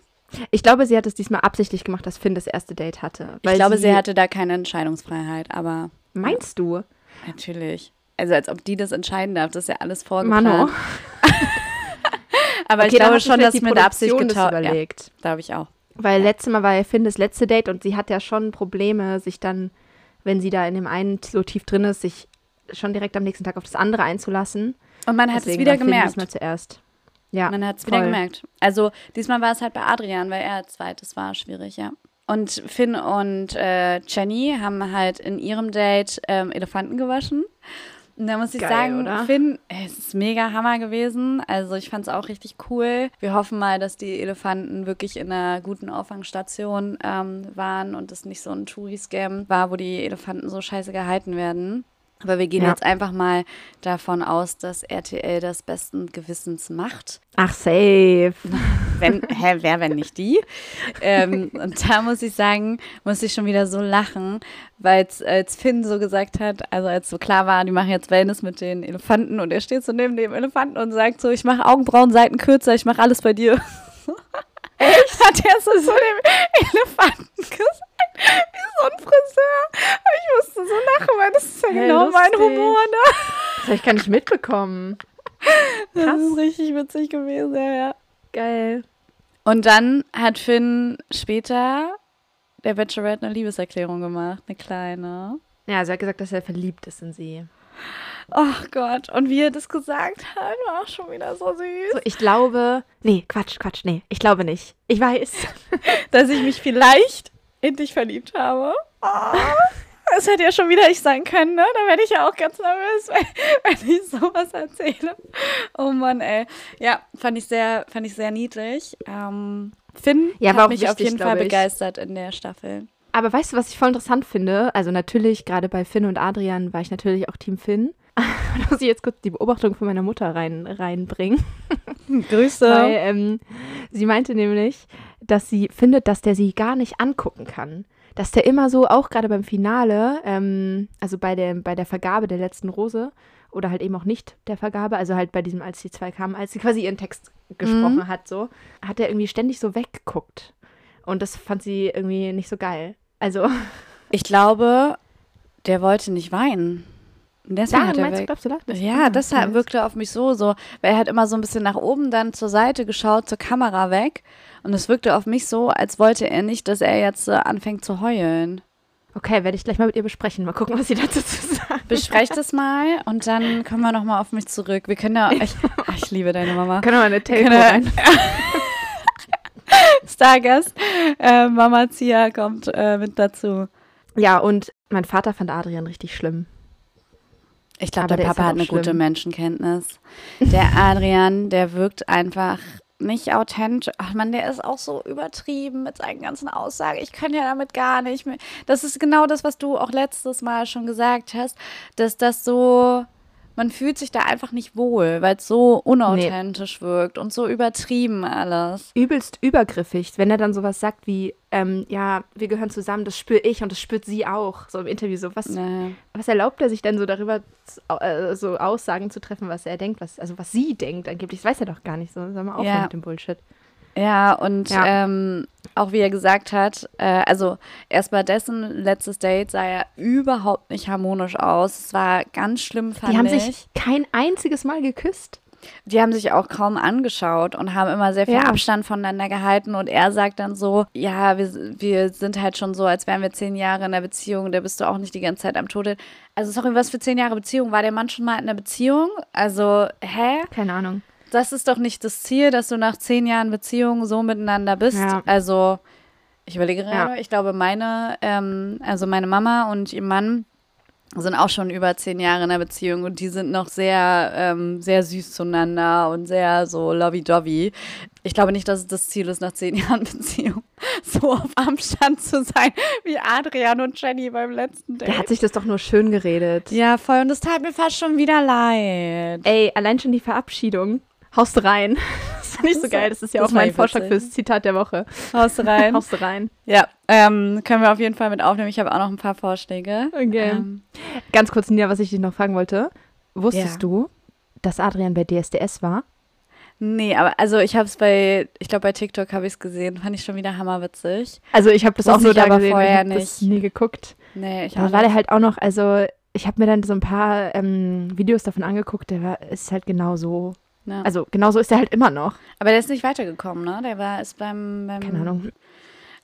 [SPEAKER 2] Ich glaube, sie hat es diesmal absichtlich gemacht, dass Finn das erste Date hatte.
[SPEAKER 1] Ich glaube, sie hatte da keine Entscheidungsfreiheit, aber
[SPEAKER 2] Meinst du?
[SPEAKER 1] natürlich. Also als ob die das entscheiden darf, das ist ja alles vorgeplant.
[SPEAKER 2] Mano.
[SPEAKER 1] Aber ich glaube schon, dass mit Absicht
[SPEAKER 2] das
[SPEAKER 1] getauscht. Ja,
[SPEAKER 2] überlegt.
[SPEAKER 1] glaube ich auch.
[SPEAKER 2] Weil letztes Mal war ja Finn das letzte Date und sie hat ja schon Probleme, sich dann, wenn sie da in dem einen so tief drin ist, sich schon direkt am nächsten Tag auf das andere einzulassen.
[SPEAKER 1] Und man hat es
[SPEAKER 2] Deswegen
[SPEAKER 1] wieder
[SPEAKER 2] war Finn
[SPEAKER 1] gemerkt.
[SPEAKER 2] diesmal zuerst. Ja,
[SPEAKER 1] Man hat es wieder gemerkt. Also diesmal war es halt bei Adrian, weil er als zweites war schwierig, ja. Und Finn und äh, Jenny haben halt in ihrem Date ähm, Elefanten gewaschen. Und da muss ich
[SPEAKER 2] Geil,
[SPEAKER 1] sagen,
[SPEAKER 2] oder?
[SPEAKER 1] Finn, es ist mega Hammer gewesen. Also ich fand es auch richtig cool. Wir hoffen mal, dass die Elefanten wirklich in einer guten Auffangstation ähm, waren und es nicht so ein Touri-Scam war, wo die Elefanten so scheiße gehalten werden. Aber wir gehen
[SPEAKER 2] Ja.
[SPEAKER 1] jetzt einfach mal davon aus, dass RTL das besten Gewissens macht.
[SPEAKER 2] Ach, safe.
[SPEAKER 1] Wenn, hä, wer, wenn nicht die? ähm, und da muss ich sagen, muss ich schon wieder so lachen, weil als Finn so gesagt hat, also als so klar war, die machen jetzt Wellness mit den Elefanten und er steht so neben dem Elefanten und sagt so, ich mache Augenbrauen, Seiten kürzer, ich mache alles bei dir. Echt? Hat er so zu dem Elefanten gesagt, wie so ein Friseur. Ich musste genau
[SPEAKER 2] lustig.
[SPEAKER 1] mein Humor, ne?
[SPEAKER 2] Das habe ich gar nicht mitbekommen.
[SPEAKER 1] Das
[SPEAKER 2] Krass.
[SPEAKER 1] ist richtig witzig gewesen, ja, ja.
[SPEAKER 2] Geil.
[SPEAKER 1] Und dann hat Finn später der Bachelorette eine Liebeserklärung gemacht, eine kleine.
[SPEAKER 2] Ja, er hat gesagt, dass er verliebt ist in sie.
[SPEAKER 1] Ach Gott, und wie er das gesagt hat, war auch schon wieder so süß.
[SPEAKER 2] So, ich glaube. Nee, Quatsch, Quatsch, nee. Ich glaube nicht. Ich weiß.
[SPEAKER 1] Dass ich mich vielleicht in dich verliebt habe. Oh, das hätte ja schon wieder ich sein können, ne? Da werde ich ja auch ganz nervös, wenn, wenn ich sowas erzähle. Oh Mann, ey. Ja, fand ich sehr, fand ich sehr niedlich. Ähm, Finn
[SPEAKER 2] Ja,
[SPEAKER 1] hat mich auf
[SPEAKER 2] wichtig,
[SPEAKER 1] jeden Fall
[SPEAKER 2] ich.
[SPEAKER 1] begeistert in der Staffel.
[SPEAKER 2] Aber weißt du, was ich voll interessant finde? Also natürlich, gerade bei Finn und Adrian war ich natürlich auch Team Finn. Da muss ich jetzt kurz die Beobachtung von meiner Mutter rein, reinbringen.
[SPEAKER 1] Grüße.
[SPEAKER 2] Weil ähm, sie meinte nämlich, dass sie findet, dass der sie gar nicht angucken kann. Dass der immer so, auch gerade beim Finale, ähm, also bei der, bei der Vergabe der letzten Rose, oder halt eben auch nicht der Vergabe, also halt bei diesem, als die zwei kamen, als sie quasi ihren Text gesprochen hat, so, hat er irgendwie ständig so weggeguckt. Und das fand sie irgendwie nicht so geil. Also,
[SPEAKER 1] Ich glaube, der wollte nicht weinen. Und Deswegen
[SPEAKER 2] daran
[SPEAKER 1] hat er
[SPEAKER 2] meinst du, glaubst du das?
[SPEAKER 1] Ja, deshalb
[SPEAKER 2] krass.
[SPEAKER 1] wirkte auf mich so, so, weil er hat immer so ein bisschen nach oben dann zur Seite geschaut, zur Kamera weg. Und es wirkte auf mich so, als wollte er nicht, dass er jetzt äh, anfängt zu heulen.
[SPEAKER 2] Okay, werde ich gleich mal mit ihr besprechen. Mal gucken, was sie dazu zu sagen.
[SPEAKER 1] Besprecht es mal und dann kommen wir nochmal auf mich zurück. Wir können ja, ich, ich liebe deine Mama.
[SPEAKER 2] Können wir mal eine Tape rein.
[SPEAKER 1] Stargast, äh, Mama Zia kommt äh, mit dazu.
[SPEAKER 2] Ja, und mein Vater fand Adrian richtig schlimm.
[SPEAKER 1] Ich glaube, der
[SPEAKER 2] der
[SPEAKER 1] Papa hat eine gute
[SPEAKER 2] schlimm.
[SPEAKER 1] Menschenkenntnis. Der Adrian, der wirkt einfach nicht authentisch. Ach man, der ist auch so übertrieben mit seinen ganzen Aussagen. Ich kann ja damit gar nicht mehr. Das ist genau das, was du auch letztes Mal schon gesagt hast, dass das so, man fühlt sich da einfach nicht wohl, weil es so unauthentisch wirkt und so übertrieben alles.
[SPEAKER 2] Übelst übergriffig, wenn er dann sowas sagt wie, ähm, ja, wir gehören zusammen, das spüre ich und das spürt sie auch. So im Interview, so was,
[SPEAKER 1] Nee.
[SPEAKER 2] was erlaubt er sich denn so darüber, äh, so Aussagen zu treffen, was er denkt, was, also was sie denkt angeblich, das weiß er doch gar nicht so. Sag mal aufhören
[SPEAKER 1] Ja.
[SPEAKER 2] mit dem Bullshit.
[SPEAKER 1] Ja, und
[SPEAKER 2] Ja.
[SPEAKER 1] Ähm, auch wie er gesagt hat, äh, also erst bei dessen letztes Date sah er überhaupt nicht harmonisch aus. Es war ganz schlimm, fand
[SPEAKER 2] Die haben
[SPEAKER 1] ich.
[SPEAKER 2] sich kein einziges Mal geküsst.
[SPEAKER 1] Die haben sich auch kaum angeschaut und haben immer sehr viel
[SPEAKER 2] Ja.
[SPEAKER 1] Abstand voneinander gehalten. Und er sagt dann so, ja, wir, wir sind halt schon so, als wären wir zehn Jahre in der Beziehung, da bist du auch nicht die ganze Zeit am Tode. Also sorry, was für zehn Jahre Beziehung? War der Mann schon mal in einer Beziehung? Also, hä?
[SPEAKER 2] Keine Ahnung.
[SPEAKER 1] Das ist doch nicht das Ziel, dass du nach zehn Jahren Beziehung so miteinander bist.
[SPEAKER 2] Ja.
[SPEAKER 1] Also, ich überlege gerade,
[SPEAKER 2] Ja.
[SPEAKER 1] ich glaube, meine, ähm, also meine Mama und ihr Mann sind auch schon über zehn Jahre in einer Beziehung und die sind noch sehr, ähm, sehr süß zueinander und sehr so lovey-dovey. Ich glaube nicht, dass es das Ziel ist, nach zehn Jahren Beziehung so auf Abstand zu sein wie Adrian und Jenny beim letzten Date.
[SPEAKER 2] Der hat sich das doch nur schön geredet.
[SPEAKER 1] ja, voll. Und es tat mir fast schon wieder leid.
[SPEAKER 2] Ey, allein schon die Verabschiedung. Haust rein. Das finde ich so geil. Das ist ja
[SPEAKER 1] das
[SPEAKER 2] auch mein Vorschlag fürs Zitat der Woche.
[SPEAKER 1] Haust rein?
[SPEAKER 2] Haust rein.
[SPEAKER 1] Ja, ähm, können wir auf jeden Fall mit aufnehmen. Ich habe auch noch ein paar Vorschläge.
[SPEAKER 2] Okay.
[SPEAKER 1] Ähm,
[SPEAKER 2] Ganz kurz, Nia, was ich dich noch fragen wollte. Wusstest
[SPEAKER 1] Ja.
[SPEAKER 2] du, dass Adrian bei DSDS war?
[SPEAKER 1] nee, aber also ich habe es bei, ich glaube bei TikTok habe ich es gesehen. Fand ich schon wieder hammerwitzig.
[SPEAKER 2] Also ich habe das
[SPEAKER 1] Wusste
[SPEAKER 2] auch nur da
[SPEAKER 1] aber
[SPEAKER 2] gesehen.
[SPEAKER 1] vorher
[SPEAKER 2] ich habe
[SPEAKER 1] nicht.
[SPEAKER 2] nie geguckt.
[SPEAKER 1] Nee, ich
[SPEAKER 2] Da war der halt auch noch, also ich habe mir dann so ein paar ähm, Videos davon angeguckt, der war, ist halt genau so.
[SPEAKER 1] Ja.
[SPEAKER 2] Also genau so ist er halt immer noch.
[SPEAKER 1] aber der ist nicht weitergekommen, ne? Der war, ist beim, beim
[SPEAKER 2] Keine Ahnung.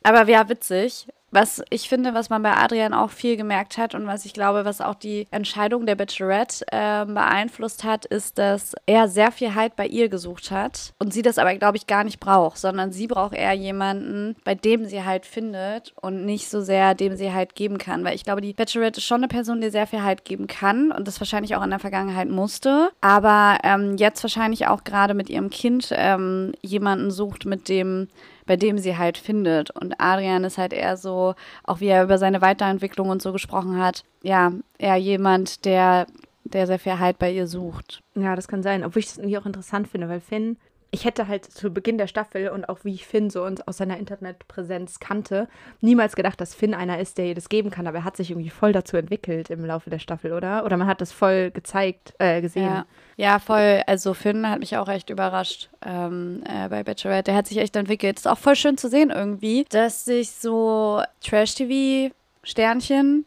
[SPEAKER 1] Aber ja, witzig. Was ich finde, was man bei Adrian auch viel gemerkt hat und was ich glaube, was auch die Entscheidung der Bachelorette äh, beeinflusst hat, ist, dass er sehr viel Halt bei ihr gesucht hat und sie das aber, glaube ich, gar nicht braucht, sondern sie braucht eher jemanden, bei dem sie halt findet und nicht so sehr, dem sie halt geben kann. Weil ich glaube, die Bachelorette ist schon eine Person, die sehr viel Halt geben kann und das wahrscheinlich auch in der Vergangenheit musste, aber ähm, jetzt wahrscheinlich auch gerade mit ihrem Kind ähm, jemanden sucht, mit dem bei dem sie halt findet. Und Adrian ist halt eher so, auch wie er über seine Weiterentwicklung und so gesprochen hat, ja, eher jemand, der, der sehr viel Halt bei ihr sucht.
[SPEAKER 2] Ja, das kann sein. Obwohl ich das irgendwie auch interessant finde, weil Finn, ich hätte halt zu Beginn der Staffel und auch wie ich Finn so aus seiner Internetpräsenz kannte, niemals gedacht, dass Finn einer ist, der ihr das geben kann. Aber er hat sich irgendwie voll dazu entwickelt im Laufe der Staffel, oder? Oder man hat das voll gezeigt, äh, gesehen.
[SPEAKER 1] Ja. ja, voll. Also Finn hat mich auch echt überrascht ähm, äh, bei Bachelorette. Der hat sich echt entwickelt. Ist auch voll schön zu sehen irgendwie, dass sich so Trash-TV-Sternchen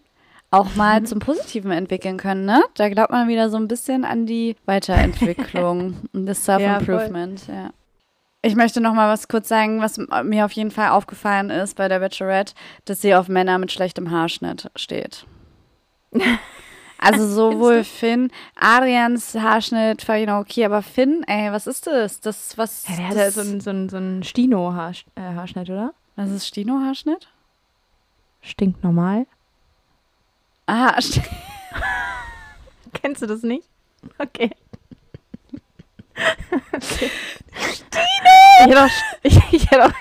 [SPEAKER 1] auch mal zum Positiven entwickeln können, ne? Da glaubt man wieder so ein bisschen an die Weiterentwicklung und das Self-Improvement, ja, ja. Ich möchte noch mal was kurz sagen, was mir auf jeden Fall aufgefallen ist bei der Bachelorette, dass sie auf Männer mit schlechtem Haarschnitt steht. Also sowohl Finn, Adrians Haarschnitt war genau okay, aber Finn, ey, was ist das? Das was?
[SPEAKER 2] Ja, der hat ja so einen so ein, so ein Stino-Haarschnitt, äh, oder?
[SPEAKER 1] Was ist Stino-Haarschnitt?
[SPEAKER 2] Stinkt normal.
[SPEAKER 1] Ah, st
[SPEAKER 2] kennst du das nicht? Okay. okay. Stino! Ich hätte auch, ich, ich hätte auch,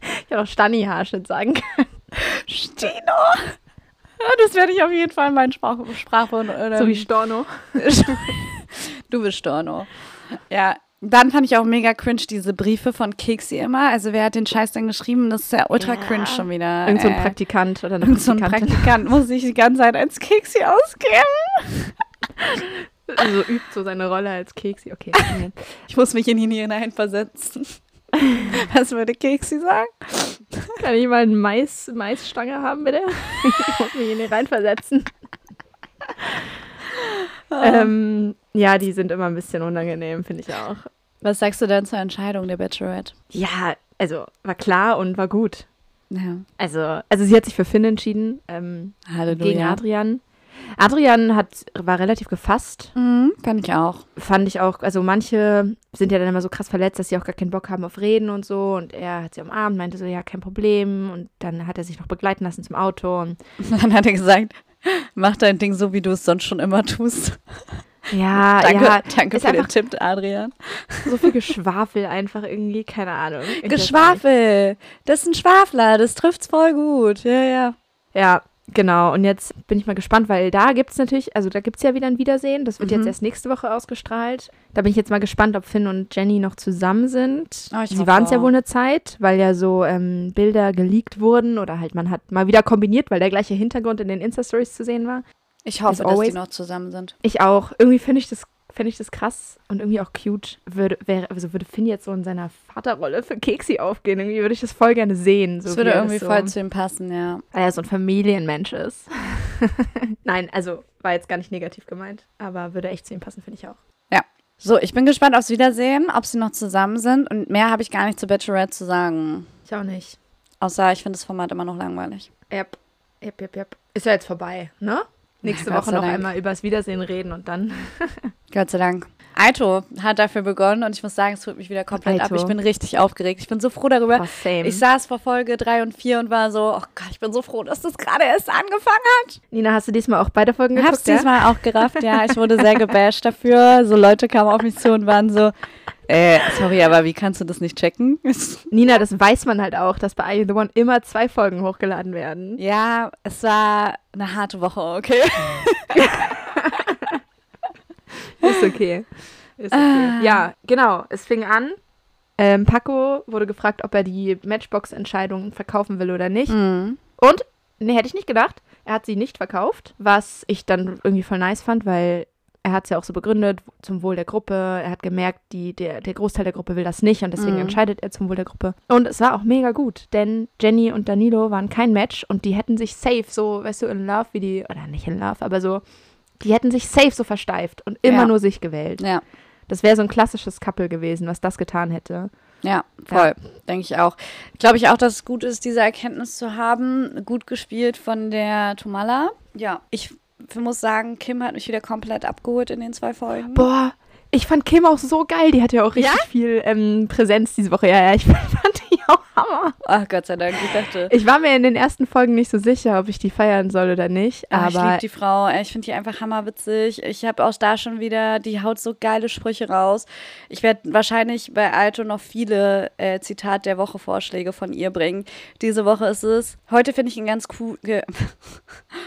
[SPEAKER 2] ich hätte auch Stani-Haarschnitt sagen können.
[SPEAKER 1] Stino! Das werde ich auf jeden Fall in meinen Sprach Sprachwund.
[SPEAKER 2] So wie Storno.
[SPEAKER 1] du bist Storno. Ja, dann fand ich auch mega cringe diese Briefe von Keksi immer. Also wer hat den Scheiß denn geschrieben? Das ist ja ultra ja. cringe schon wieder.
[SPEAKER 2] Irgend so ein Praktikant oder eine
[SPEAKER 1] Irgend so ein Praktikant muss sich die ganze Zeit als Keksi ausgeben.
[SPEAKER 2] Also übt so seine Rolle als Keksi. Okay.
[SPEAKER 1] ich muss mich in ihn hineinversetzen. Was würde Keksi sagen?
[SPEAKER 2] Kann ich mal eine Mais, Maisstange haben, bitte? Ich muss mich in ihn reinversetzen. Ähm, ja, die sind immer ein bisschen unangenehm, finde ich auch.
[SPEAKER 1] Was sagst du denn zur Entscheidung der Bachelorette?
[SPEAKER 2] Ja, also war klar und war gut.
[SPEAKER 1] Ja.
[SPEAKER 2] Also, also sie hat sich für Finn entschieden ähm, gegen Adrian. Adrian hat, war relativ gefasst.
[SPEAKER 1] Mhm, fand ich auch.
[SPEAKER 2] Fand ich auch. Also manche sind ja dann immer so krass verletzt, dass sie auch gar keinen Bock haben auf Reden und so. Und er hat sie umarmt, meinte so, ja, kein Problem. Und dann hat er sich noch begleiten lassen zum Auto. Und
[SPEAKER 1] dann hat er gesagt, mach dein Ding so, wie du es sonst schon immer tust.
[SPEAKER 2] Ja,
[SPEAKER 1] danke,
[SPEAKER 2] ja.
[SPEAKER 1] Danke für den Tipp, Adrian.
[SPEAKER 2] So viel Geschwafel einfach irgendwie, keine Ahnung.
[SPEAKER 1] Geschwafel! Das ist ein Schwafler, das trifft's voll gut. Ja, ja.
[SPEAKER 2] Ja, Genau, und jetzt bin ich mal gespannt, weil da gibt es natürlich, also da gibt es ja wieder ein Wiedersehen. Das wird mhm. jetzt erst nächste Woche ausgestrahlt. Da bin ich jetzt mal gespannt, ob Finn und Jenny noch zusammen sind. Oh, Sie waren es ja wohl eine Zeit, weil ja so ähm, Bilder geleakt wurden oder halt man hat mal wieder kombiniert, weil der gleiche Hintergrund in den Insta-Stories zu sehen war.
[SPEAKER 1] Ich hoffe, dass die noch zusammen sind.
[SPEAKER 2] Ich auch. Irgendwie finde ich das fände ich das krass und irgendwie auch cute. Würde, wäre, also würde Finn jetzt so in seiner Vaterrolle für Keksi aufgehen. Irgendwie würde ich das voll gerne sehen.
[SPEAKER 1] So das würde irgendwie so, voll zu ihm passen, ja.
[SPEAKER 2] Weil er so ein Familienmensch ist. Nein, also war jetzt gar nicht negativ gemeint, aber würde echt zu ihm passen, finde ich auch.
[SPEAKER 1] Ja. So, ich bin gespannt aufs Wiedersehen, ob sie noch zusammen sind und mehr habe ich gar nicht zu Bachelorette zu sagen.
[SPEAKER 2] Ich auch nicht.
[SPEAKER 1] Außer ich finde das Format immer noch langweilig.
[SPEAKER 2] Yep. Yep, yep, yep. Ist ja jetzt vorbei, ne? Nächste Woche noch Dank. einmal übers Wiedersehen reden und dann.
[SPEAKER 1] Gott sei Dank. Aito hat dafür begonnen und ich muss sagen, es holt mich wieder komplett Aito. ab. Ich bin richtig aufgeregt. Ich bin so froh darüber.
[SPEAKER 2] Oh,
[SPEAKER 1] ich saß vor Folge 3 und 4 und war so, oh Gott, ich bin so froh, dass das gerade erst angefangen hat.
[SPEAKER 2] Nina, hast du diesmal auch beide Folgen geguckt?
[SPEAKER 1] Hab's ja? diesmal auch gerafft, ja. Ich wurde sehr gebasht dafür. So Leute kamen auf mich zu und waren so, äh, sorry, aber wie kannst du das nicht checken?
[SPEAKER 2] Nina, das weiß man halt auch, dass bei You The One immer zwei Folgen hochgeladen werden.
[SPEAKER 1] Ja, es war eine harte Woche, okay?
[SPEAKER 2] Ist okay. Ist okay. Ah. Ja, genau. Es fing an. Ähm, Paco wurde gefragt, ob er die Matchbox-Entscheidung verkaufen will oder nicht.
[SPEAKER 1] Mhm.
[SPEAKER 2] Und, nee, hätte ich nicht gedacht. Er hat sie nicht verkauft, was ich dann irgendwie voll nice fand, weil er hat es ja auch so begründet, zum Wohl der Gruppe. Er hat gemerkt, die, der, der Großteil der Gruppe will das nicht und deswegen mhm. entscheidet er zum Wohl der Gruppe. Und es war auch mega gut, denn Jenny und Danilo waren kein Match und die hätten sich safe so, weißt du, in Love wie die, oder nicht in Love, aber so, die hätten sich safe so versteift und immer ja. nur sich gewählt.
[SPEAKER 1] Ja.
[SPEAKER 2] Das wäre so ein klassisches Couple gewesen, was das getan hätte.
[SPEAKER 1] Ja, voll. Ja. Denke ich auch. Glaube ich auch, dass es gut ist, diese Erkenntnis zu haben. Gut gespielt von der Tomala. Ja, ich ich muss sagen, Kim hat mich wieder komplett abgeholt in den zwei Folgen.
[SPEAKER 2] Boah, ich fand Kim auch so geil. Die hat ja auch richtig ja? viel ähm, Präsenz diese Woche. Ja, ja, ich fand auch Hammer.
[SPEAKER 1] Ach Gott sei Dank, ich dachte.
[SPEAKER 2] Ich war mir in den ersten Folgen nicht so sicher, ob ich die feiern soll oder nicht. Ach, aber
[SPEAKER 1] ich liebe die Frau. Ich finde die einfach hammerwitzig. Ich habe auch da schon wieder, die haut so geile Sprüche raus. Ich werde wahrscheinlich bei Alto noch viele äh, Zitat der Woche Vorschläge von ihr bringen. Diese Woche ist es. Heute finde ich ihn ganz cool.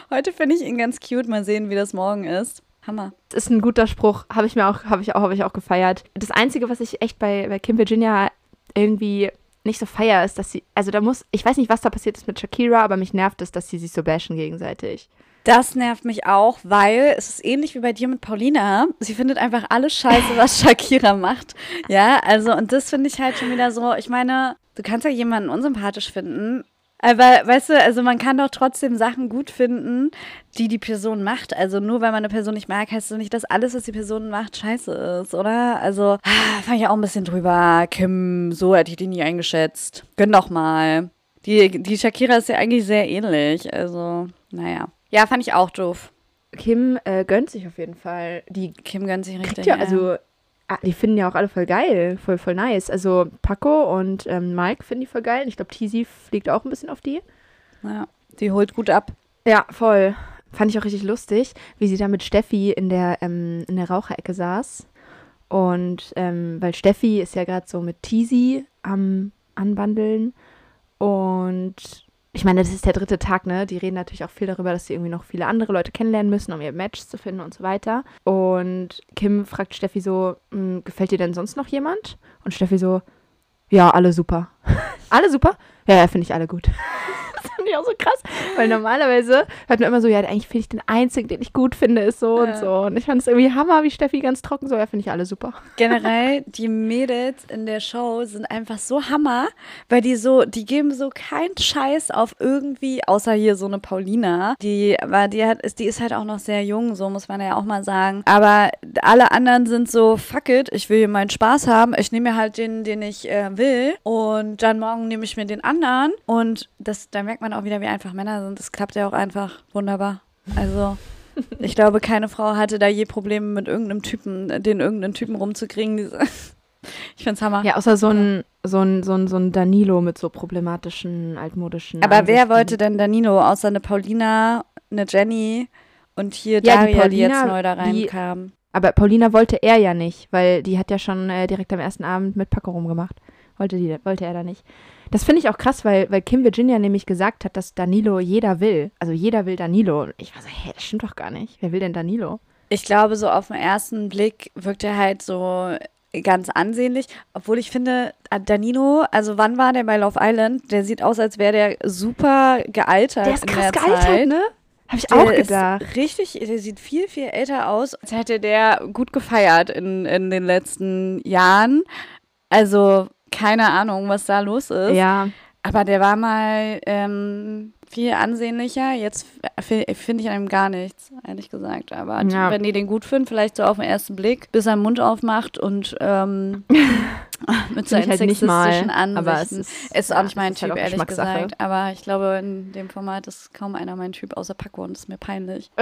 [SPEAKER 1] Heute finde ich ihn ganz cute. Mal sehen, wie das morgen ist. Hammer.
[SPEAKER 2] Das ist ein guter Spruch. Habe ich mir auch, habe ich auch, habe ich auch gefeiert. Das Einzige, was ich echt bei, bei Kim Virginia irgendwie nicht so feier, ist, dass sie, also da muss, ich weiß nicht, was da passiert ist mit Shakira, aber mich nervt es, dass sie sich so bashen gegenseitig.
[SPEAKER 1] Das nervt mich auch, weil es ist ähnlich wie bei dir mit Paulina. Sie findet einfach alles scheiße, was Shakira macht. Ja, also, und das finde ich halt schon wieder so, ich meine, du kannst ja jemanden unsympathisch finden, Aber weißt du, also man kann doch trotzdem Sachen gut finden, die die Person macht. Also nur weil man eine Person nicht mag, heißt das nicht, dass alles, was die Person macht, scheiße ist, oder? Also ah, fand ich auch ein bisschen drüber. Kim, so hätte ich die nie eingeschätzt. Gönn doch mal. Die, die Shakira ist ja eigentlich sehr ähnlich. Also, naja. Ja, fand ich auch doof.
[SPEAKER 2] Kim äh, gönnt sich auf jeden Fall. Die
[SPEAKER 1] Kim gönnt sich richtig.
[SPEAKER 2] kriegt ja, also ah, die finden ja auch alle voll geil, voll, voll nice. Also Paco und ähm, Mike finden die voll geil. Ich glaube, Tizi fliegt auch ein bisschen auf die.
[SPEAKER 1] Ja, die holt gut ab.
[SPEAKER 2] Ja, voll. Fand ich auch richtig lustig, wie sie da mit Steffi in der, ähm, in der Raucherecke saß. Und ähm, weil Steffi ist ja gerade so mit Tizi am Anbandeln. Und ich meine, das ist der dritte Tag, ne? Die reden natürlich auch viel darüber, dass sie irgendwie noch viele andere Leute kennenlernen müssen, um ihr Match zu finden und so weiter. Und Kim fragt Steffi so, "Hm, gefällt dir denn sonst noch jemand? Und Steffi so, ja, alle super. alle super? Ja, ja, finde ich alle gut. Ich auch so krass, weil normalerweise hört man immer so, ja, eigentlich finde ich den einzigen, den ich gut finde, ist so und
[SPEAKER 1] Ja.
[SPEAKER 2] so. Und ich fand es irgendwie Hammer, wie Steffi ganz trocken so, ja, finde ich alle super.
[SPEAKER 1] Generell, die Mädels in der Show sind einfach so Hammer, weil die so, die geben so keinen Scheiß auf irgendwie, außer hier so eine Paulina. Die, aber die hat, ist, die ist halt auch noch sehr jung, so muss man ja auch mal sagen. Aber alle anderen sind so, fuck it, ich will hier meinen Spaß haben. Ich nehme mir halt den, den ich äh, will. Und dann morgen nehme ich mir den anderen. Und das, da merkt man auch wieder, wie einfach Männer sind. Das klappt ja auch einfach wunderbar. Also. Ich glaube, keine Frau hatte da je Probleme mit irgendeinem Typen, den irgendeinen Typen rumzukriegen. Ich find's Hammer.
[SPEAKER 2] Ja, außer so ein, so ein, so ein, so ein Danilo mit so problematischen, altmodischen.
[SPEAKER 1] Aber wer
[SPEAKER 2] Ansichten.
[SPEAKER 1] wollte denn Danilo, außer eine Paulina, eine Jenny und hier
[SPEAKER 2] Ja, die
[SPEAKER 1] Daria, die, jetzt
[SPEAKER 2] Paulina,
[SPEAKER 1] neu da
[SPEAKER 2] die-
[SPEAKER 1] reinkam?
[SPEAKER 2] Aber Paulina wollte er ja nicht, weil die hat ja schon äh, direkt am ersten Abend mit Paco rumgemacht. Wollte, die, wollte er da nicht. Das finde ich auch krass, weil, weil Kim Virginia nämlich gesagt hat, dass Danilo jeder will. Also jeder will Danilo. Ich war so, hä, das stimmt doch gar nicht. Wer will denn Danilo?
[SPEAKER 1] Ich glaube, so auf den ersten Blick wirkt er halt so ganz ansehnlich. Obwohl ich finde, Danilo, also wann war der bei Love Island? Der sieht aus, als wäre der super gealtert
[SPEAKER 2] Der ist krass
[SPEAKER 1] der
[SPEAKER 2] gealtert,
[SPEAKER 1] Zeit.
[SPEAKER 2] ne? Habe ich
[SPEAKER 1] Der
[SPEAKER 2] auch gedacht.
[SPEAKER 1] Richtig, der sieht viel, viel älter aus. Als hätte der gut gefeiert in, in den letzten Jahren. Also, keine Ahnung, was da los ist.
[SPEAKER 2] Ja,
[SPEAKER 1] Aber der war mal ähm, viel ansehnlicher. Jetzt fi- finde ich an ihm gar nichts, ehrlich gesagt. Aber
[SPEAKER 2] Ja.
[SPEAKER 1] wenn die den gut finden, vielleicht so auf den ersten Blick, bis er den Mund aufmacht und ähm, mit seinen
[SPEAKER 2] halt
[SPEAKER 1] sexistischen Ansichten.
[SPEAKER 2] aber es ist-
[SPEAKER 1] ist
[SPEAKER 2] ja,
[SPEAKER 1] auch nicht mein
[SPEAKER 2] halt
[SPEAKER 1] Typ,
[SPEAKER 2] auch
[SPEAKER 1] ehrlich gesagt. Aber ich glaube, in dem Format ist kaum einer mein Typ, außer Paco und das ist mir peinlich.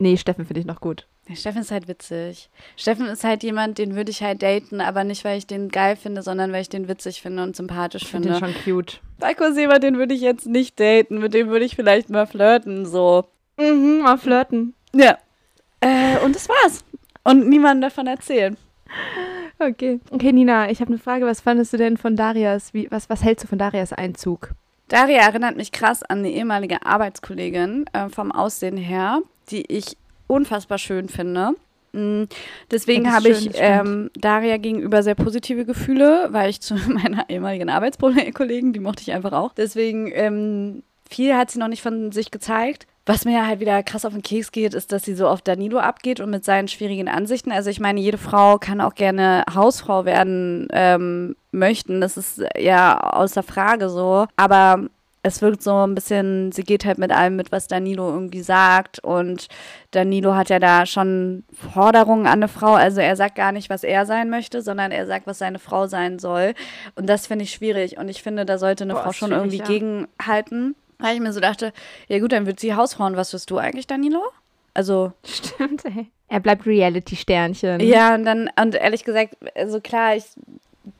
[SPEAKER 2] nee, Steffen finde ich noch gut.
[SPEAKER 1] Ja, Steffen ist halt witzig. Steffen ist halt jemand, den würde ich halt daten, aber nicht, weil ich den geil finde, sondern weil ich den witzig finde und sympathisch
[SPEAKER 2] Ich finde
[SPEAKER 1] finde.
[SPEAKER 2] den schon cute.
[SPEAKER 1] Paco Seber, den würde ich jetzt nicht daten, mit dem würde ich vielleicht mal flirten, so.
[SPEAKER 2] Mhm, mal flirten.
[SPEAKER 1] Ja. Äh, und das war's. Und niemandem davon erzählen.
[SPEAKER 2] Okay. Okay, Nina, ich habe eine Frage. Was fandest du denn von Darias, wie, was, was hältst du von Darias Einzug?
[SPEAKER 1] Daria erinnert mich krass an eine ehemalige Arbeitskollegin äh, vom Aussehen her, die ich unfassbar schön finde. Mm, Deswegen
[SPEAKER 2] Ja,
[SPEAKER 1] habe ich ähm, Daria gegenüber sehr positive Gefühle, weil ich zu meiner ehemaligen Arbeitskollegen, die mochte ich einfach auch. Deswegen ähm, viel hat sie noch nicht von sich gezeigt. Was mir halt wieder krass auf den Keks geht, ist, dass sie so auf Danilo abgeht und mit seinen schwierigen Ansichten. Also ich meine, jede Frau kann auch gerne Hausfrau werden ähm, möchten. Das ist ja außer Frage so. Aber es wirkt so ein bisschen, sie geht halt mit allem mit, was Danilo irgendwie sagt. Und Danilo hat ja da schon Forderungen an eine Frau. Also er sagt gar nicht, was er sein möchte, sondern er sagt, was seine Frau sein soll. Und das finde ich schwierig. Und ich finde, da sollte eine
[SPEAKER 2] Boah,
[SPEAKER 1] Frau schon irgendwie
[SPEAKER 2] ja.
[SPEAKER 1] gegenhalten. Weil ich mir so dachte, ja gut, dann wird sie Hausfrauen. Was wirst du eigentlich, Danilo? Also,
[SPEAKER 2] Stimmt, ey. Er bleibt Reality-Sternchen.
[SPEAKER 1] ja, und dann, und ehrlich gesagt, also klar, ich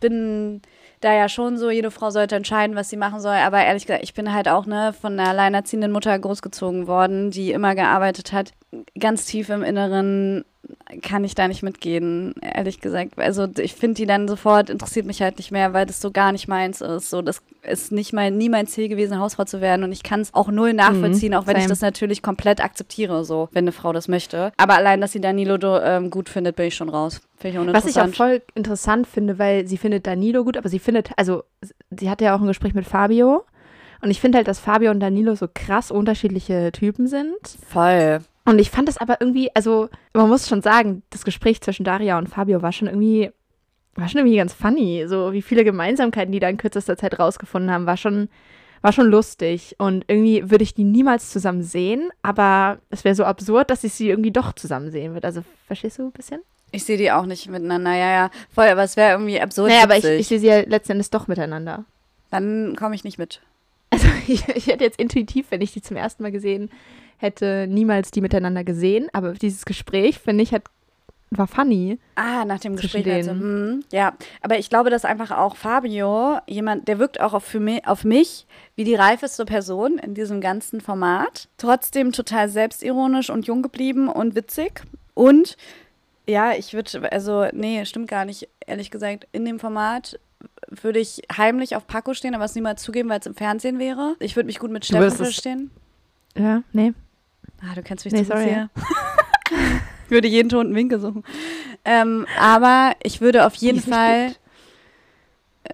[SPEAKER 1] bin da ja schon so, jede Frau sollte entscheiden, was sie machen soll, aber ehrlich gesagt, ich bin halt auch ne, von einer alleinerziehenden Mutter großgezogen worden, die immer gearbeitet hat. Ganz tief im Inneren kann ich da nicht mitgehen, ehrlich gesagt. Also ich finde die dann sofort, interessiert mich halt nicht mehr, weil das so gar nicht meins ist. So, das ist nicht mein, nie mein Ziel gewesen, Hausfrau zu werden und ich kann es auch null nachvollziehen, auch wenn ich
[SPEAKER 2] same.
[SPEAKER 1] das natürlich komplett akzeptiere, so, wenn eine Frau das möchte. Aber allein, dass sie Danilo ähm, gut findet, bin ich schon raus. Finde ich
[SPEAKER 2] Was ich auch voll interessant finde, weil sie findet Danilo gut, aber sie findet, also sie hatte ja auch ein Gespräch mit Fabio. Und ich finde halt, dass Fabio und Danilo so krass unterschiedliche Typen sind.
[SPEAKER 1] Voll.
[SPEAKER 2] Und ich fand das aber irgendwie, also man muss schon sagen, das Gespräch zwischen Daria und Fabio war schon irgendwie war schon irgendwie ganz funny. So wie viele Gemeinsamkeiten die da in kürzester Zeit rausgefunden haben, war schon, war schon lustig. Und irgendwie würde ich die niemals zusammen sehen, aber es wäre so absurd, dass ich sie irgendwie doch zusammen sehen würde. Also, verstehst du ein bisschen?
[SPEAKER 1] Ich sehe die auch nicht miteinander, ja, ja. Voll, aber es wäre irgendwie absurd.
[SPEAKER 2] Naja, aber ich, ich sehe sie ja letzten Endes doch miteinander.
[SPEAKER 1] Dann komme ich nicht mit.
[SPEAKER 2] Also ich, ich hätte jetzt intuitiv, wenn ich die zum ersten Mal gesehen hätte, niemals die miteinander gesehen. Aber dieses Gespräch, finde ich, hat, war funny.
[SPEAKER 1] Ah, nach dem Gespräch. Also, hm, ja, aber ich glaube, dass einfach auch Fabio jemand, der wirkt auch auf, für mich, auf mich wie die reifeste Person in diesem ganzen Format. Trotzdem total selbstironisch und jung geblieben und witzig. Und ja, ich würde, also, nee, stimmt gar nicht, ehrlich gesagt, in dem Format würde ich heimlich auf Paco stehen, aber es niemals zugeben, weil es im Fernsehen wäre. Ich würde mich gut mit Steffen verstehen.
[SPEAKER 2] Ja, nee.
[SPEAKER 1] Ah, du kennst mich
[SPEAKER 2] Nee,
[SPEAKER 1] zu
[SPEAKER 2] sorry.
[SPEAKER 1] hier. ich würde jeden toten Winkel suchen. Ähm, aber ich würde auf jeden Fall.
[SPEAKER 2] gibt.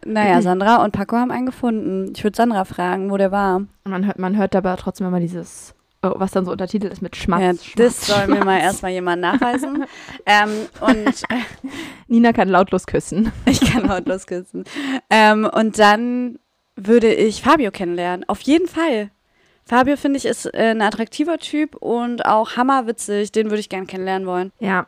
[SPEAKER 1] Naja, Sandra und Paco haben einen gefunden. Ich würde Sandra fragen, wo der war.
[SPEAKER 2] Und man hört, man hört aber trotzdem immer dieses, oh, was dann so untertitelt ist mit Schmatz.
[SPEAKER 1] ja,
[SPEAKER 2] Schmatz,
[SPEAKER 1] das soll mir mal
[SPEAKER 2] Schmatz.
[SPEAKER 1] erstmal jemand nachweisen. ähm, und
[SPEAKER 2] Nina kann lautlos küssen.
[SPEAKER 1] ich kann lautlos küssen. Ähm, und dann würde ich Fabio kennenlernen. Auf jeden Fall. Fabio, finde ich, ist äh, ein attraktiver Typ und auch hammerwitzig. Den würde ich gern kennenlernen wollen.
[SPEAKER 2] Ja,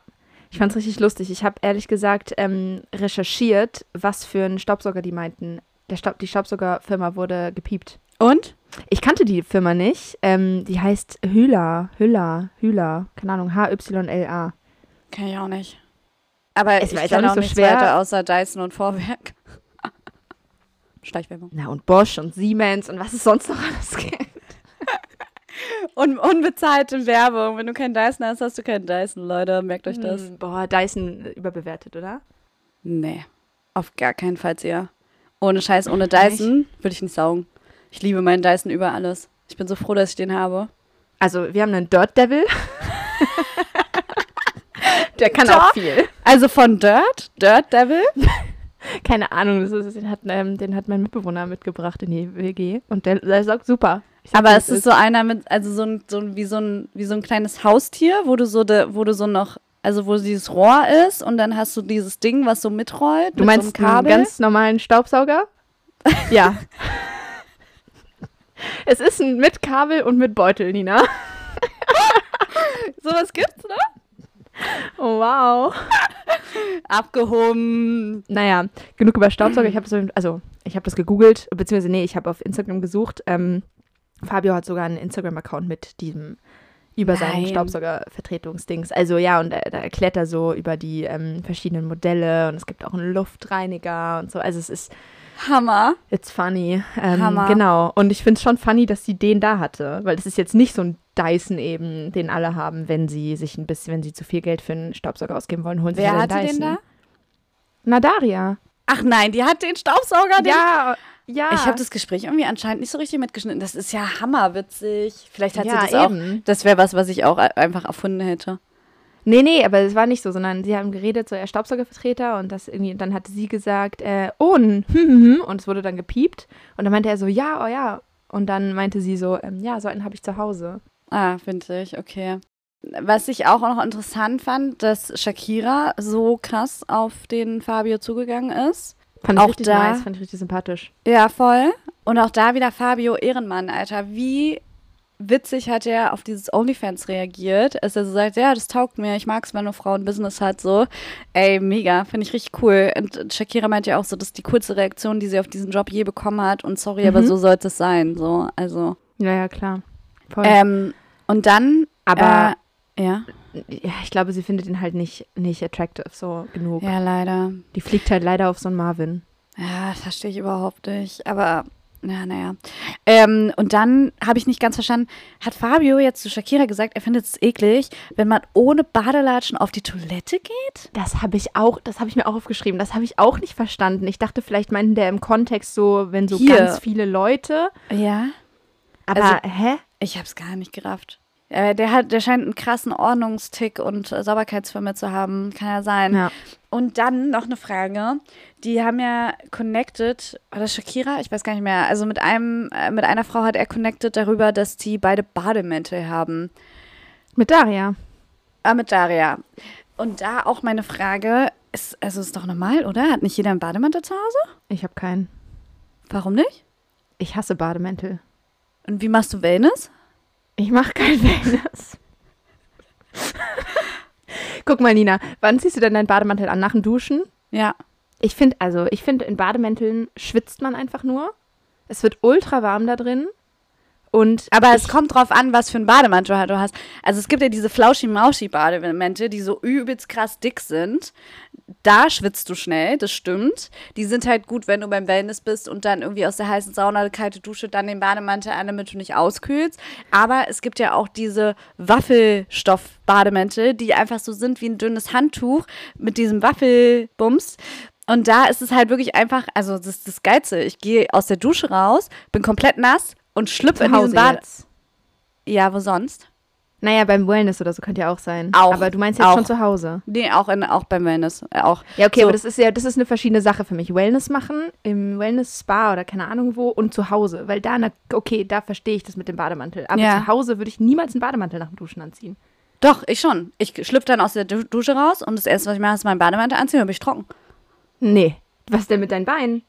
[SPEAKER 2] ich fand's richtig lustig. Ich habe ehrlich gesagt ähm, recherchiert, was für einen Staubsauger die meinten. Der Staub, die Staubsaugerfirma wurde gepiept.
[SPEAKER 1] Und?
[SPEAKER 2] Ich kannte die Firma nicht. Ähm, die heißt Hüla, Hüla, Hüla. Keine Ahnung, H-Y-L-A.
[SPEAKER 1] Kann ich auch nicht. Aber
[SPEAKER 2] Es
[SPEAKER 1] ich
[SPEAKER 2] war jetzt
[SPEAKER 1] kenne
[SPEAKER 2] auch nicht so schwer.
[SPEAKER 1] weiter außer Dyson und Vorwerk. Schleichwerbung.
[SPEAKER 2] Na, und Bosch und Siemens und was es sonst noch alles gibt.
[SPEAKER 1] Und unbezahlte Werbung. Wenn du keinen Dyson hast, hast du keinen Dyson, Leute. Merkt euch das.
[SPEAKER 2] Hm, boah, Dyson äh, überbewertet, oder?
[SPEAKER 1] Nee. Auf gar keinen Fall eher. Ohne Scheiß, ohne Dyson würde ich nicht saugen. Ich liebe meinen Dyson über alles. Ich bin so froh, dass ich den habe.
[SPEAKER 2] Also, wir haben einen Dirt Devil. Der kann
[SPEAKER 1] Doch.
[SPEAKER 2] auch viel.
[SPEAKER 1] Also von Dirt, Dirt Devil.
[SPEAKER 2] Keine Ahnung, das ist, den, hat, ähm, den hat mein Mitbewohner mitgebracht in die WG. Und der, der sagt super.
[SPEAKER 1] Aber es ist so einer mit, also so ein, so ein, wie so ein, wie so ein kleines Haustier, wo du so, de, wo du so noch, also wo dieses Rohr ist und dann hast du dieses Ding, was so mitrollt.
[SPEAKER 2] Du
[SPEAKER 1] mit
[SPEAKER 2] meinst
[SPEAKER 1] so einem Kabel.
[SPEAKER 2] einen ganz normalen Staubsauger? ja. es ist ein mit Kabel und mit Beutel, Nina.
[SPEAKER 1] Sowas gibt's, ne?
[SPEAKER 2] Oh, wow.
[SPEAKER 1] Abgehoben.
[SPEAKER 2] Naja, genug über Staubsauger. Ich habe so, also ich habe das gegoogelt, beziehungsweise nee, ich habe auf Instagram gesucht. Ähm, Fabio hat sogar einen Instagram-Account mit diesem über seinen. Staubsauger-Vertretungsdings. Also ja, und äh, da erklärt er so über die ähm, verschiedenen Modelle und es gibt auch einen Luftreiniger und so. Also es ist
[SPEAKER 1] Hammer.
[SPEAKER 2] It's funny. Ähm,
[SPEAKER 1] Hammer.
[SPEAKER 2] Genau. Und ich finde es schon funny, dass sie den da hatte, weil es ist jetzt nicht so ein Dyson eben, den alle haben, wenn sie sich ein bisschen, wenn sie zu viel Geld für einen Staubsauger ausgeben wollen, holen sie
[SPEAKER 1] Wer
[SPEAKER 2] sich
[SPEAKER 1] hatte
[SPEAKER 2] den
[SPEAKER 1] den
[SPEAKER 2] Dyson.
[SPEAKER 1] da?
[SPEAKER 2] Na, Daria.
[SPEAKER 1] Ach nein, die hat den Staubsauger. Den
[SPEAKER 2] Ja, ja.
[SPEAKER 1] Ich habe das Gespräch irgendwie anscheinend nicht so richtig mitgeschnitten. Das ist ja hammerwitzig. Vielleicht hat
[SPEAKER 2] Ja,
[SPEAKER 1] sie das
[SPEAKER 2] eben.
[SPEAKER 1] auch. Das wäre was, was ich auch e- einfach erfunden hätte.
[SPEAKER 2] Nee, nee, aber es war nicht so, sondern sie haben geredet, so er Staubsaugervertreter und das irgendwie, dann hatte sie gesagt, äh, oh, hm, hm, hm, und es wurde dann gepiept und dann meinte er so, ja, oh ja. Und dann meinte sie so, ähm, ja, so einen habe ich zu Hause.
[SPEAKER 1] Ah, finde ich, okay. Was ich auch noch interessant fand, dass Shakira so krass auf den Fabio zugegangen ist.
[SPEAKER 2] Fand ich
[SPEAKER 1] Auch
[SPEAKER 2] richtig
[SPEAKER 1] da-
[SPEAKER 2] nice, fand ich richtig sympathisch.
[SPEAKER 1] Ja, voll. Und auch da wieder Fabio Ehrenmann, Alter. Wie witzig hat er auf dieses OnlyFans reagiert, als er so sagt, ja, das taugt mir, ich mag es, wenn eine Frau ein Business hat, so. Ey, mega, finde ich richtig cool. Und Shakira meint ja auch so, das ist die coolste Reaktion, die sie auf diesen Job je bekommen hat. Und sorry, aber
[SPEAKER 2] Mhm.
[SPEAKER 1] so sollte es sein, so. Also,
[SPEAKER 2] Ja, ja, klar. Voll.
[SPEAKER 1] ähm, und dann,
[SPEAKER 2] aber
[SPEAKER 1] äh, ja.
[SPEAKER 2] Ja, ich glaube, sie findet ihn halt nicht, nicht attractive so genug.
[SPEAKER 1] Ja, leider.
[SPEAKER 2] Die fliegt halt leider auf so einen Marvin.
[SPEAKER 1] Ja, das verstehe ich überhaupt nicht. Aber, ja, naja. Ähm, und dann habe ich nicht ganz verstanden, hat Fabio jetzt zu Shakira gesagt, er findet es eklig, wenn man ohne Badelatschen auf die Toilette geht?
[SPEAKER 2] Das habe ich auch, das habe ich mir auch aufgeschrieben. Das habe ich auch nicht verstanden. Ich dachte, vielleicht meinten der im Kontext so, wenn so
[SPEAKER 1] Hier.
[SPEAKER 2] ganz viele Leute.
[SPEAKER 1] Ja.
[SPEAKER 2] Aber
[SPEAKER 1] Also-
[SPEAKER 2] hä?
[SPEAKER 1] Ich habe es gar nicht gerafft. Äh, der, hat, der scheint einen krassen Ordnungstick und äh, Sauberkeitsfilme zu haben. Kann ja sein.
[SPEAKER 2] Ja.
[SPEAKER 1] Und dann noch eine Frage. Die haben ja connected, war das Shakira? Ich weiß gar nicht mehr. Also mit einem, äh, mit einer Frau hat er connected darüber, dass die beide Bademäntel haben.
[SPEAKER 2] Mit Daria.
[SPEAKER 1] Ah, mit Daria. Und da auch meine Frage, Ist, also ist doch normal, oder? Hat nicht jeder einen Bademantel zu Hause?
[SPEAKER 2] Ich habe keinen.
[SPEAKER 1] Warum nicht?
[SPEAKER 2] Ich hasse Bademäntel.
[SPEAKER 1] Und wie machst du Wellness?
[SPEAKER 2] Ich mache kein Wellness. Guck mal, Nina, wann ziehst du denn deinen Bademantel an? Nach dem Duschen?
[SPEAKER 1] Ja.
[SPEAKER 2] Ich finde, also, ich finde, in Bademänteln schwitzt man einfach nur. Es wird ultra warm da drin. Und
[SPEAKER 1] Aber es kommt drauf an, was für einen Bademantel du hast. Also es gibt ja diese Flauschi-Mauschi-Bademäntel, die so übelst krass dick sind. Da schwitzt du schnell, das stimmt. Die sind halt gut, wenn du beim Wellness bist und dann irgendwie aus der heißen Sauna eine kalte Dusche, dann den Bademantel an, damit du nicht auskühlst. Aber es gibt ja auch diese Waffelstoff-Bademäntel, die einfach so sind wie ein dünnes Handtuch mit diesem Waffelbums. Und da ist es halt wirklich einfach, also das ist das Geilste. Ich gehe aus der Dusche raus, bin komplett nass und schlüpfe in diesen Bad.
[SPEAKER 2] jetzt.
[SPEAKER 1] Ja, wo sonst?
[SPEAKER 2] Naja, beim Wellness oder so könnte ja auch sein.
[SPEAKER 1] Auch,
[SPEAKER 2] Aber du meinst jetzt
[SPEAKER 1] auch.
[SPEAKER 2] schon zu Hause.
[SPEAKER 1] Nee, auch, in, auch beim Wellness. Äh, auch.
[SPEAKER 2] Ja, okay,
[SPEAKER 1] So.
[SPEAKER 2] aber das ist ja, das ist eine verschiedene Sache für mich. Wellness machen im Wellness-Spa oder keine Ahnung wo und zu Hause. Weil da, na, okay, da verstehe ich das mit dem Bademantel. Aber
[SPEAKER 1] Ja.
[SPEAKER 2] zu Hause würde ich niemals einen Bademantel nach dem Duschen anziehen.
[SPEAKER 1] Doch, ich schon. Ich schlüpfe dann aus der Du- Dusche raus und das erste, was ich mache, ist meinen Bademantel anziehen und bin ich trocken.
[SPEAKER 2] Nee. Was denn mit deinen Beinen?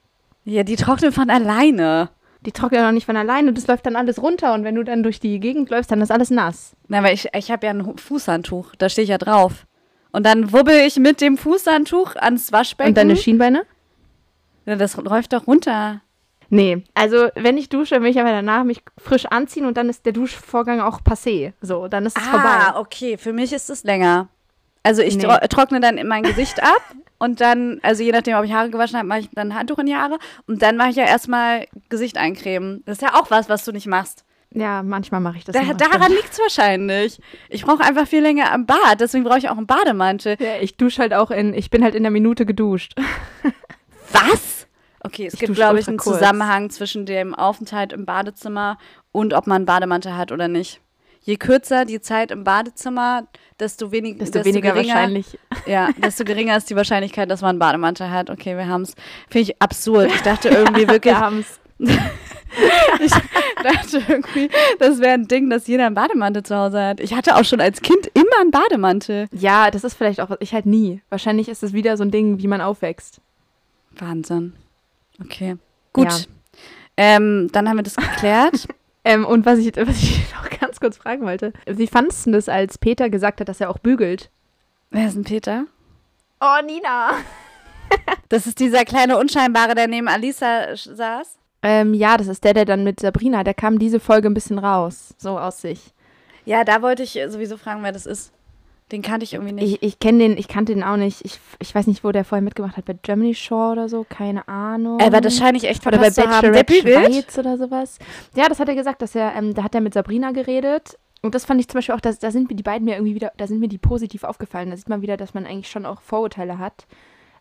[SPEAKER 1] Ja, die trocknen von alleine.
[SPEAKER 2] Die trocknen noch nicht von alleine und das läuft dann alles runter. Und wenn du dann durch die Gegend läufst, dann ist alles nass.
[SPEAKER 1] Na, weil ich, ich habe ja ein Fußhandtuch. Da stehe ich ja drauf. Und dann wubbel ich mit dem Fußhandtuch ans Waschbecken.
[SPEAKER 2] Und deine Schienbeine?
[SPEAKER 1] ja, das läuft doch runter.
[SPEAKER 2] Nee, also wenn ich dusche, will ich aber danach mich frisch anziehen und dann ist der Duschvorgang auch passé. So, dann ist es
[SPEAKER 1] Ah,
[SPEAKER 2] vorbei.
[SPEAKER 1] okay. Für mich ist es länger. Also ich
[SPEAKER 2] Nee.
[SPEAKER 1] tro trockne dann mein Gesicht ab und dann, also je nachdem, ob ich Haare gewaschen habe, mache ich dann ein Handtuch in die Haare und dann mache ich ja erstmal Gesicht eincremen. Das ist ja auch was, was du nicht machst.
[SPEAKER 2] Ja, manchmal mache ich das.
[SPEAKER 1] Da, daran liegt es wahrscheinlich. Ich brauche einfach viel länger am Bad, deswegen brauche ich auch einen Bademantel.
[SPEAKER 2] Ja, ich dusche halt auch in, ich bin halt in der Minute geduscht.
[SPEAKER 1] Was? Okay, es
[SPEAKER 2] Ich
[SPEAKER 1] gibt, glaube ich, einen
[SPEAKER 2] kurz.
[SPEAKER 1] Zusammenhang zwischen dem Aufenthalt im Badezimmer und ob man einen Bademantel hat oder nicht. Je kürzer die Zeit im Badezimmer, desto, wenig,
[SPEAKER 2] Desto, weniger
[SPEAKER 1] geringer,
[SPEAKER 2] wahrscheinlich.
[SPEAKER 1] Ja, desto geringer ist die Wahrscheinlichkeit, dass man einen Bademantel hat. Okay, wir haben es. Finde ich absurd. Ich dachte irgendwie wirklich,
[SPEAKER 2] Wir haben's.
[SPEAKER 1] ich dachte irgendwie, das wäre ein Ding, dass jeder einen Bademantel zu Hause hat. Ich hatte auch schon als Kind immer einen Bademantel.
[SPEAKER 2] Ja, das ist vielleicht auch was. Ich halt nie. Wahrscheinlich ist es wieder so ein Ding, wie man aufwächst.
[SPEAKER 1] Wahnsinn. Okay. Gut.
[SPEAKER 2] Ja.
[SPEAKER 1] Ähm, dann haben wir das geklärt.
[SPEAKER 2] Ähm, und was ich, was ich noch ganz kurz fragen wollte. Wie fandest du das, als Peter gesagt hat, dass er auch bügelt?
[SPEAKER 1] Wer ist denn Peter?
[SPEAKER 2] Oh, Nina.
[SPEAKER 1] Das ist dieser kleine Unscheinbare, der neben Alisa saß.
[SPEAKER 2] Ähm, ja, das ist der, der dann mit Sabrina, der kam diese Folge ein bisschen raus. So aus sich.
[SPEAKER 1] Ja, da wollte ich sowieso fragen, wer das ist. Den kannte ich irgendwie nicht.
[SPEAKER 2] Ich, ich kenne den, ich kannte den auch nicht. Ich, ich weiß nicht, wo der vorher mitgemacht hat. Bei Germany Shore oder so, keine Ahnung.
[SPEAKER 1] Aber das scheine ich echt
[SPEAKER 2] Oder bei Bachelorette. Schweiz oder sowas. Ja, das hat er gesagt, dass er, ähm, da hat er mit Sabrina geredet. Und das fand ich zum Beispiel auch, dass, da sind mir die beiden mir irgendwie wieder, da sind mir die positiv aufgefallen. Da sieht man wieder, dass man eigentlich schon auch Vorurteile hat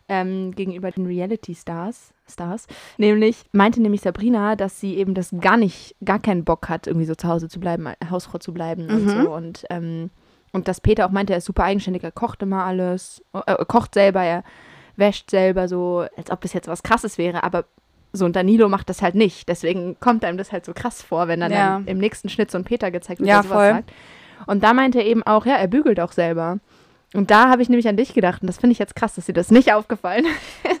[SPEAKER 2] ähm, gegenüber den Reality-Stars. Stars. Nämlich, meinte nämlich Sabrina, dass sie eben das gar nicht, gar keinen Bock hat, irgendwie so zu Hause zu bleiben, Hausfrau zu bleiben und
[SPEAKER 1] Mhm.
[SPEAKER 2] so. Und, ähm, und dass Peter auch meinte, er ist super eigenständig, er kocht immer alles, äh, kocht selber, er wäscht selber so, als ob das jetzt was krasses wäre, aber so und Danilo macht das halt nicht. Deswegen kommt einem das halt so krass vor, wenn dann,
[SPEAKER 1] Ja.
[SPEAKER 2] dann im nächsten Schnitt so ein Peter gezeigt wird,
[SPEAKER 1] Ja,
[SPEAKER 2] der sowas
[SPEAKER 1] voll.
[SPEAKER 2] sagt. Und da meinte er eben auch, ja, er bügelt auch selber. Und da habe ich nämlich an dich gedacht und das finde ich jetzt krass, dass dir das nicht aufgefallen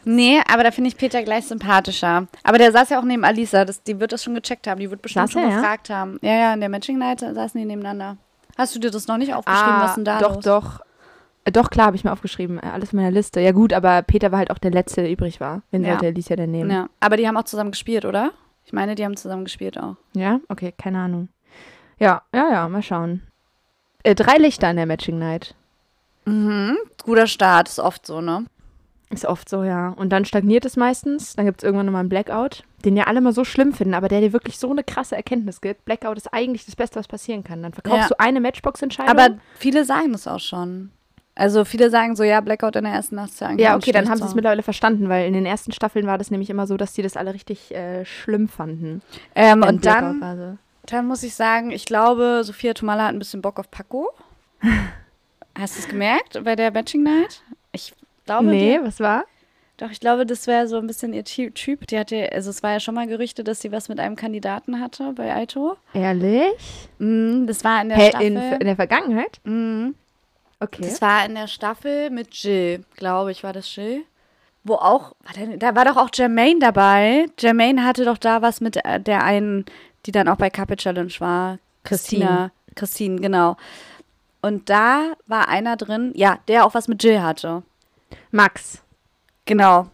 [SPEAKER 1] Nee, aber da finde ich Peter gleich sympathischer. Aber der saß ja auch neben Alisa. Das, die wird das schon gecheckt haben. Die wird bestimmt
[SPEAKER 2] Saß
[SPEAKER 1] schon
[SPEAKER 2] er, ja?
[SPEAKER 1] gefragt haben. Ja, ja, in der Matching Night saßen die nebeneinander. Hast du dir das noch nicht aufgeschrieben? was denn da
[SPEAKER 2] Ah, doch,
[SPEAKER 1] los?
[SPEAKER 2] doch. Äh, Doch, klar, habe ich mir aufgeschrieben. Äh, Alles in meiner Liste. Ja gut, aber Peter war halt auch der Letzte, der übrig war. Wen
[SPEAKER 1] Ja.
[SPEAKER 2] sollte Alicia denn nehmen?
[SPEAKER 1] Ja, aber die haben auch zusammen gespielt, oder? Ich meine, die haben zusammen gespielt auch.
[SPEAKER 2] Ja? Okay, keine Ahnung. Ja, ja, ja, mal schauen. Äh, drei Lichter in der Matching Night.
[SPEAKER 1] Mhm. Guter Start, ist oft so, ne?
[SPEAKER 2] Ist oft so, ja. Und dann stagniert es meistens. Dann gibt es irgendwann nochmal einen Blackout, den ja alle mal so schlimm finden, aber der dir wirklich so eine krasse Erkenntnis gibt. Blackout ist eigentlich das Beste, was passieren kann. Dann verkaufst
[SPEAKER 1] Ja.
[SPEAKER 2] du eine Matchbox-Entscheidung.
[SPEAKER 1] Aber viele sagen das auch schon. Also viele sagen so, ja, Blackout in der ersten Nacht ist ja eigentlich
[SPEAKER 2] ja, okay, dann haben sie es mittlerweile verstanden, weil in den ersten Staffeln war das nämlich immer so, dass die das alle richtig äh, schlimm fanden.
[SPEAKER 1] Ähm, und dann, dann muss ich sagen, ich glaube, Sophia Tomala hat ein bisschen Bock auf Paco. Hast du es gemerkt bei der Matching Night? Glaube,
[SPEAKER 2] Nee,
[SPEAKER 1] die,
[SPEAKER 2] was war?
[SPEAKER 1] doch, ich glaube, das wäre so ein bisschen ihr Ty- Typ. Die hatte, also es war ja schon mal Gerüchte, dass sie was mit einem Kandidaten hatte bei Aito.
[SPEAKER 2] Ehrlich?
[SPEAKER 1] Mhm, das war in der
[SPEAKER 2] Hä,
[SPEAKER 1] Staffel.
[SPEAKER 2] in, in der Vergangenheit?
[SPEAKER 1] Mhm.
[SPEAKER 2] Okay.
[SPEAKER 1] Das war in der Staffel mit Jill, glaube ich, war das Jill. Wo auch, war denn, da war doch auch Jermaine dabei. Jermaine hatte doch da was mit äh, der einen, die dann auch bei Carpet Challenge war. Christina. Christine, genau. Und da war einer drin, ja, der auch was mit Jill hatte.
[SPEAKER 2] Max.
[SPEAKER 1] Genau.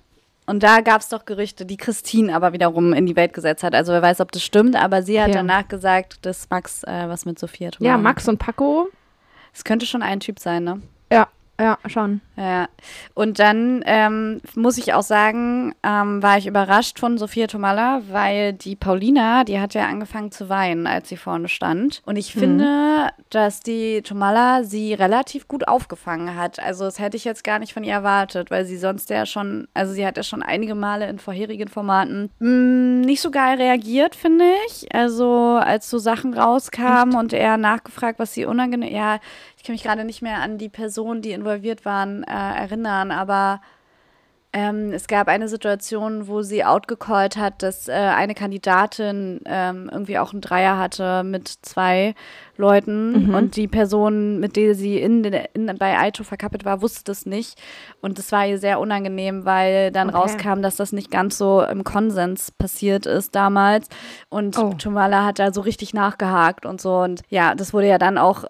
[SPEAKER 1] Und da gab es doch Gerüchte, die Christine aber wiederum in die Welt gesetzt hat. Also wer weiß, ob das stimmt, aber sie hat
[SPEAKER 2] Ja.
[SPEAKER 1] danach gesagt, dass Max äh, was mit Sophia Tomala
[SPEAKER 2] Ja, Max und Paco.
[SPEAKER 1] Es könnte schon ein Typ sein, ne?
[SPEAKER 2] Ja, ja, schon.
[SPEAKER 1] Ja. Und dann ähm, muss ich auch sagen, ähm, war ich überrascht von Sophia Tomalla, weil die Paulina, die hat ja angefangen zu weinen, als sie vorne stand. Und ich finde, dass die Tomalla sie relativ gut aufgefangen hat. Also das hätte ich jetzt gar nicht von ihr erwartet, weil sie sonst ja schon, also sie hat ja schon einige Male in vorherigen Formaten mh, nicht so geil reagiert, finde ich. Also als so Sachen rauskamen und er nachgefragt, was sie unangenehm, ja, kann mich gerade nicht mehr an die Personen, die involviert waren, äh, erinnern, aber ähm, es gab eine Situation, wo sie outgecallt hat, dass äh, eine Kandidatin ähm, irgendwie auch einen Dreier hatte mit zwei Leuten und die Person, mit der sie in, den- in, bei Aito verkappelt war, wusste das nicht. Und das war ihr sehr unangenehm, weil dann
[SPEAKER 2] Okay.
[SPEAKER 1] rauskam, dass das nicht ganz so im Konsens passiert ist damals. Und
[SPEAKER 2] Oh.
[SPEAKER 1] Tumala hat da so richtig nachgehakt und so. Und ja, das wurde ja dann auch,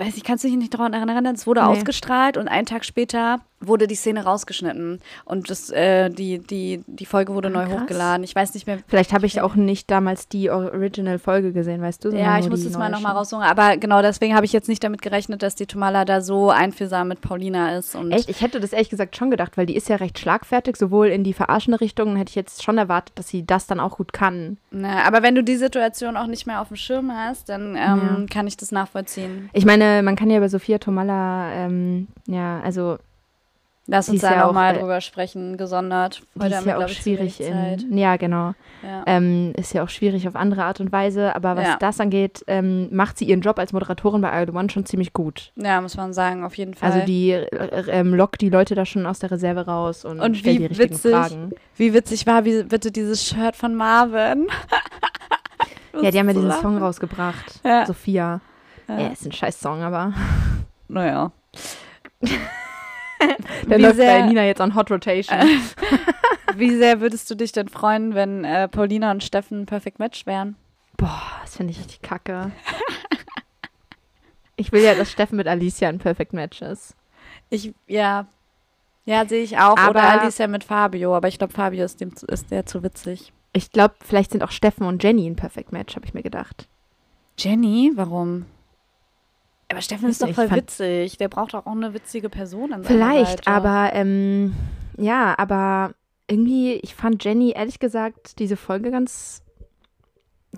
[SPEAKER 1] weiß ich, kannst du dich nicht daran erinnern, es wurde
[SPEAKER 2] Nee.
[SPEAKER 1] ausgestrahlt und einen Tag später wurde die Szene rausgeschnitten. Und das, äh, die, die, die Folge wurde neu
[SPEAKER 2] Ah, krass.
[SPEAKER 1] hochgeladen. Ich weiß nicht mehr.
[SPEAKER 2] Vielleicht habe ich auch nicht damals die Original-Folge gesehen, weißt du?
[SPEAKER 1] Ja, ich muss das mal nochmal raussuchen. Aber genau deswegen habe ich jetzt nicht damit gerechnet, dass die Tomala da so einfühlsam mit Paulina ist. Und
[SPEAKER 2] Echt? Ich hätte das ehrlich gesagt schon gedacht, weil die ist ja recht schlagfertig, sowohl in die verarschende Richtung, hätte ich jetzt schon erwartet, dass sie das dann auch gut kann.
[SPEAKER 1] Na, aber wenn du die Situation auch nicht mehr auf dem Schirm hast, dann ähm, kann ich das nachvollziehen.
[SPEAKER 2] Ich meine, man kann ja bei Sophia Tomalla, ähm, ja, also
[SPEAKER 1] Lass uns da
[SPEAKER 2] ja auch
[SPEAKER 1] nochmal
[SPEAKER 2] bei-
[SPEAKER 1] drüber sprechen, gesondert.
[SPEAKER 2] die ist ja auch schwierig in, ja genau,
[SPEAKER 1] Ja.
[SPEAKER 2] ähm, ist ja auch schwierig auf andere Art und Weise, aber was
[SPEAKER 1] Ja.
[SPEAKER 2] das angeht, ähm, macht sie ihren Job als Moderatorin bei Idol One schon ziemlich gut.
[SPEAKER 1] ja, muss man sagen, auf jeden Fall.
[SPEAKER 2] Also die äh, ähm, lockt die Leute da schon aus der Reserve raus und,
[SPEAKER 1] Und
[SPEAKER 2] stellt
[SPEAKER 1] wie
[SPEAKER 2] die richtigen
[SPEAKER 1] witzig.
[SPEAKER 2] Fragen.
[SPEAKER 1] Wie witzig war wie, bitte dieses Shirt von Marvin?
[SPEAKER 2] Ja, die haben ja diesen. Song rausgebracht,
[SPEAKER 1] Ja.
[SPEAKER 2] Sophia.
[SPEAKER 1] Ja.
[SPEAKER 2] Ja, ist ein scheiß Song, aber
[SPEAKER 1] Naja.
[SPEAKER 2] der
[SPEAKER 1] Wie
[SPEAKER 2] läuft bei Nina jetzt on Hot Rotation.
[SPEAKER 1] Wie sehr würdest du dich denn freuen, wenn äh, Paulina und Steffen ein Perfect Match wären?
[SPEAKER 2] Boah, das finde ich richtig kacke. Ich will ja, dass Steffen mit Alicia ein Perfect Match ist.
[SPEAKER 1] Ich, ja. Ja, sehe ich auch.
[SPEAKER 2] Aber-
[SPEAKER 1] Oder Alicia mit Fabio, aber ich glaube, Fabio ist, dem, ist der zu witzig.
[SPEAKER 2] Ich glaube, vielleicht sind auch Steffen und Jenny ein Perfect Match, habe ich mir gedacht.
[SPEAKER 1] Jenny? Warum? Aber Steffen ist doch
[SPEAKER 2] nicht,
[SPEAKER 1] voll witzig. Der braucht doch auch eine witzige Person an
[SPEAKER 2] Vielleicht,
[SPEAKER 1] Seite.
[SPEAKER 2] aber ähm, ja, aber irgendwie, ich fand Jenny ehrlich gesagt diese Folge ganz,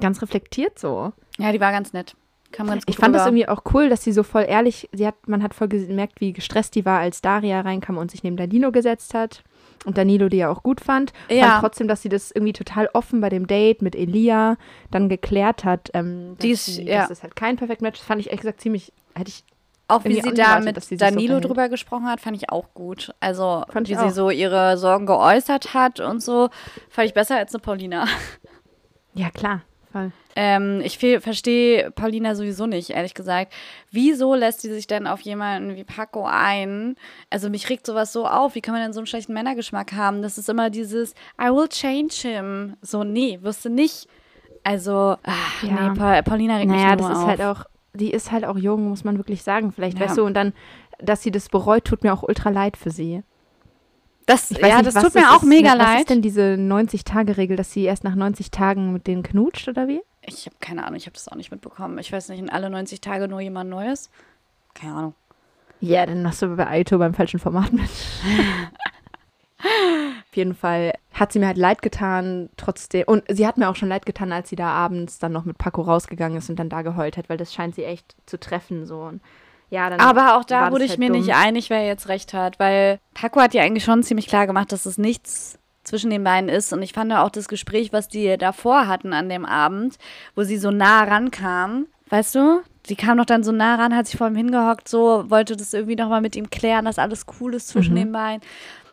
[SPEAKER 2] ganz reflektiert so.
[SPEAKER 1] Ja, die war ganz nett. Kam ganz gut
[SPEAKER 2] Ich fand es
[SPEAKER 1] rüber.
[SPEAKER 2] irgendwie auch cool, dass sie so voll ehrlich, sie hat, man hat voll gemerkt, wie gestresst die war, als Daria reinkam und sich neben Danilo gesetzt hat. Und Danilo die ja auch gut fand.
[SPEAKER 1] Ja.
[SPEAKER 2] Fand trotzdem, dass sie das irgendwie total offen bei dem Date mit Elia dann geklärt hat. Ähm, dass,
[SPEAKER 1] Die ist-
[SPEAKER 2] sie,
[SPEAKER 1] ja.
[SPEAKER 2] das halt kein Perfect Match ist, fand ich ehrlich gesagt ziemlich, hätte ich
[SPEAKER 1] Auch wie sie
[SPEAKER 2] auch
[SPEAKER 1] da mit
[SPEAKER 2] so
[SPEAKER 1] Danilo
[SPEAKER 2] verhält.
[SPEAKER 1] drüber gesprochen hat, fand ich auch gut. Also, wie
[SPEAKER 2] ich
[SPEAKER 1] sie
[SPEAKER 2] auch.
[SPEAKER 1] so ihre Sorgen geäußert hat und so, fand ich besser als eine Paulina.
[SPEAKER 2] Ja, klar. Voll.
[SPEAKER 1] Ähm, ich verstehe Paulina sowieso nicht, ehrlich gesagt. Wieso lässt sie sich denn auf jemanden wie Paco ein? Also mich regt sowas so auf. Wie kann man denn so einen schlechten Männergeschmack haben? Das ist immer dieses I will change him. So, nee, wirst du nicht. Also, ach,
[SPEAKER 2] Ja.
[SPEAKER 1] nee, Pa Paulina regt
[SPEAKER 2] Naja,
[SPEAKER 1] mich
[SPEAKER 2] das
[SPEAKER 1] nur
[SPEAKER 2] ist
[SPEAKER 1] auf.
[SPEAKER 2] halt auch, die ist halt auch jung, muss man wirklich sagen. Vielleicht,
[SPEAKER 1] Ja.
[SPEAKER 2] weißt du, und dann, dass sie das bereut, tut mir auch ultra leid für sie.
[SPEAKER 1] Das, ja,
[SPEAKER 2] nicht,
[SPEAKER 1] das
[SPEAKER 2] was
[SPEAKER 1] tut mir auch
[SPEAKER 2] ist.
[SPEAKER 1] mega
[SPEAKER 2] was
[SPEAKER 1] leid.
[SPEAKER 2] ist denn diese 90-Tage-Regel, dass sie erst nach 90 Tagen mit denen knutscht oder wie?
[SPEAKER 1] Ich habe keine Ahnung, ich habe das auch nicht mitbekommen. Ich weiß nicht, in alle 90 Tage nur jemand Neues? Keine Ahnung.
[SPEAKER 2] Ja, dann machst du bei Aito beim falschen Format mit. Auf jeden Fall hat sie mir halt leid getan, trotzdem. Und sie hat mir auch schon leid getan, als sie da abends dann noch mit Paco rausgegangen ist und dann da geheult hat, weil das scheint sie echt zu treffen. So. Und ja, dann
[SPEAKER 1] Aber auch da wurde ich
[SPEAKER 2] halt
[SPEAKER 1] mir
[SPEAKER 2] dumm.
[SPEAKER 1] nicht einig, wer jetzt recht hat, weil Paco hat ja eigentlich schon ziemlich klar gemacht, dass es nichts zwischen den beiden ist. Und ich fand auch das Gespräch, was die davor hatten an dem Abend, wo sie so nah rankam, weißt du? Sie kam doch dann so nah ran, hat sich vor ihm hingehockt, so wollte das irgendwie nochmal mit ihm klären, dass alles cool ist zwischen
[SPEAKER 2] Mhm.
[SPEAKER 1] den beiden.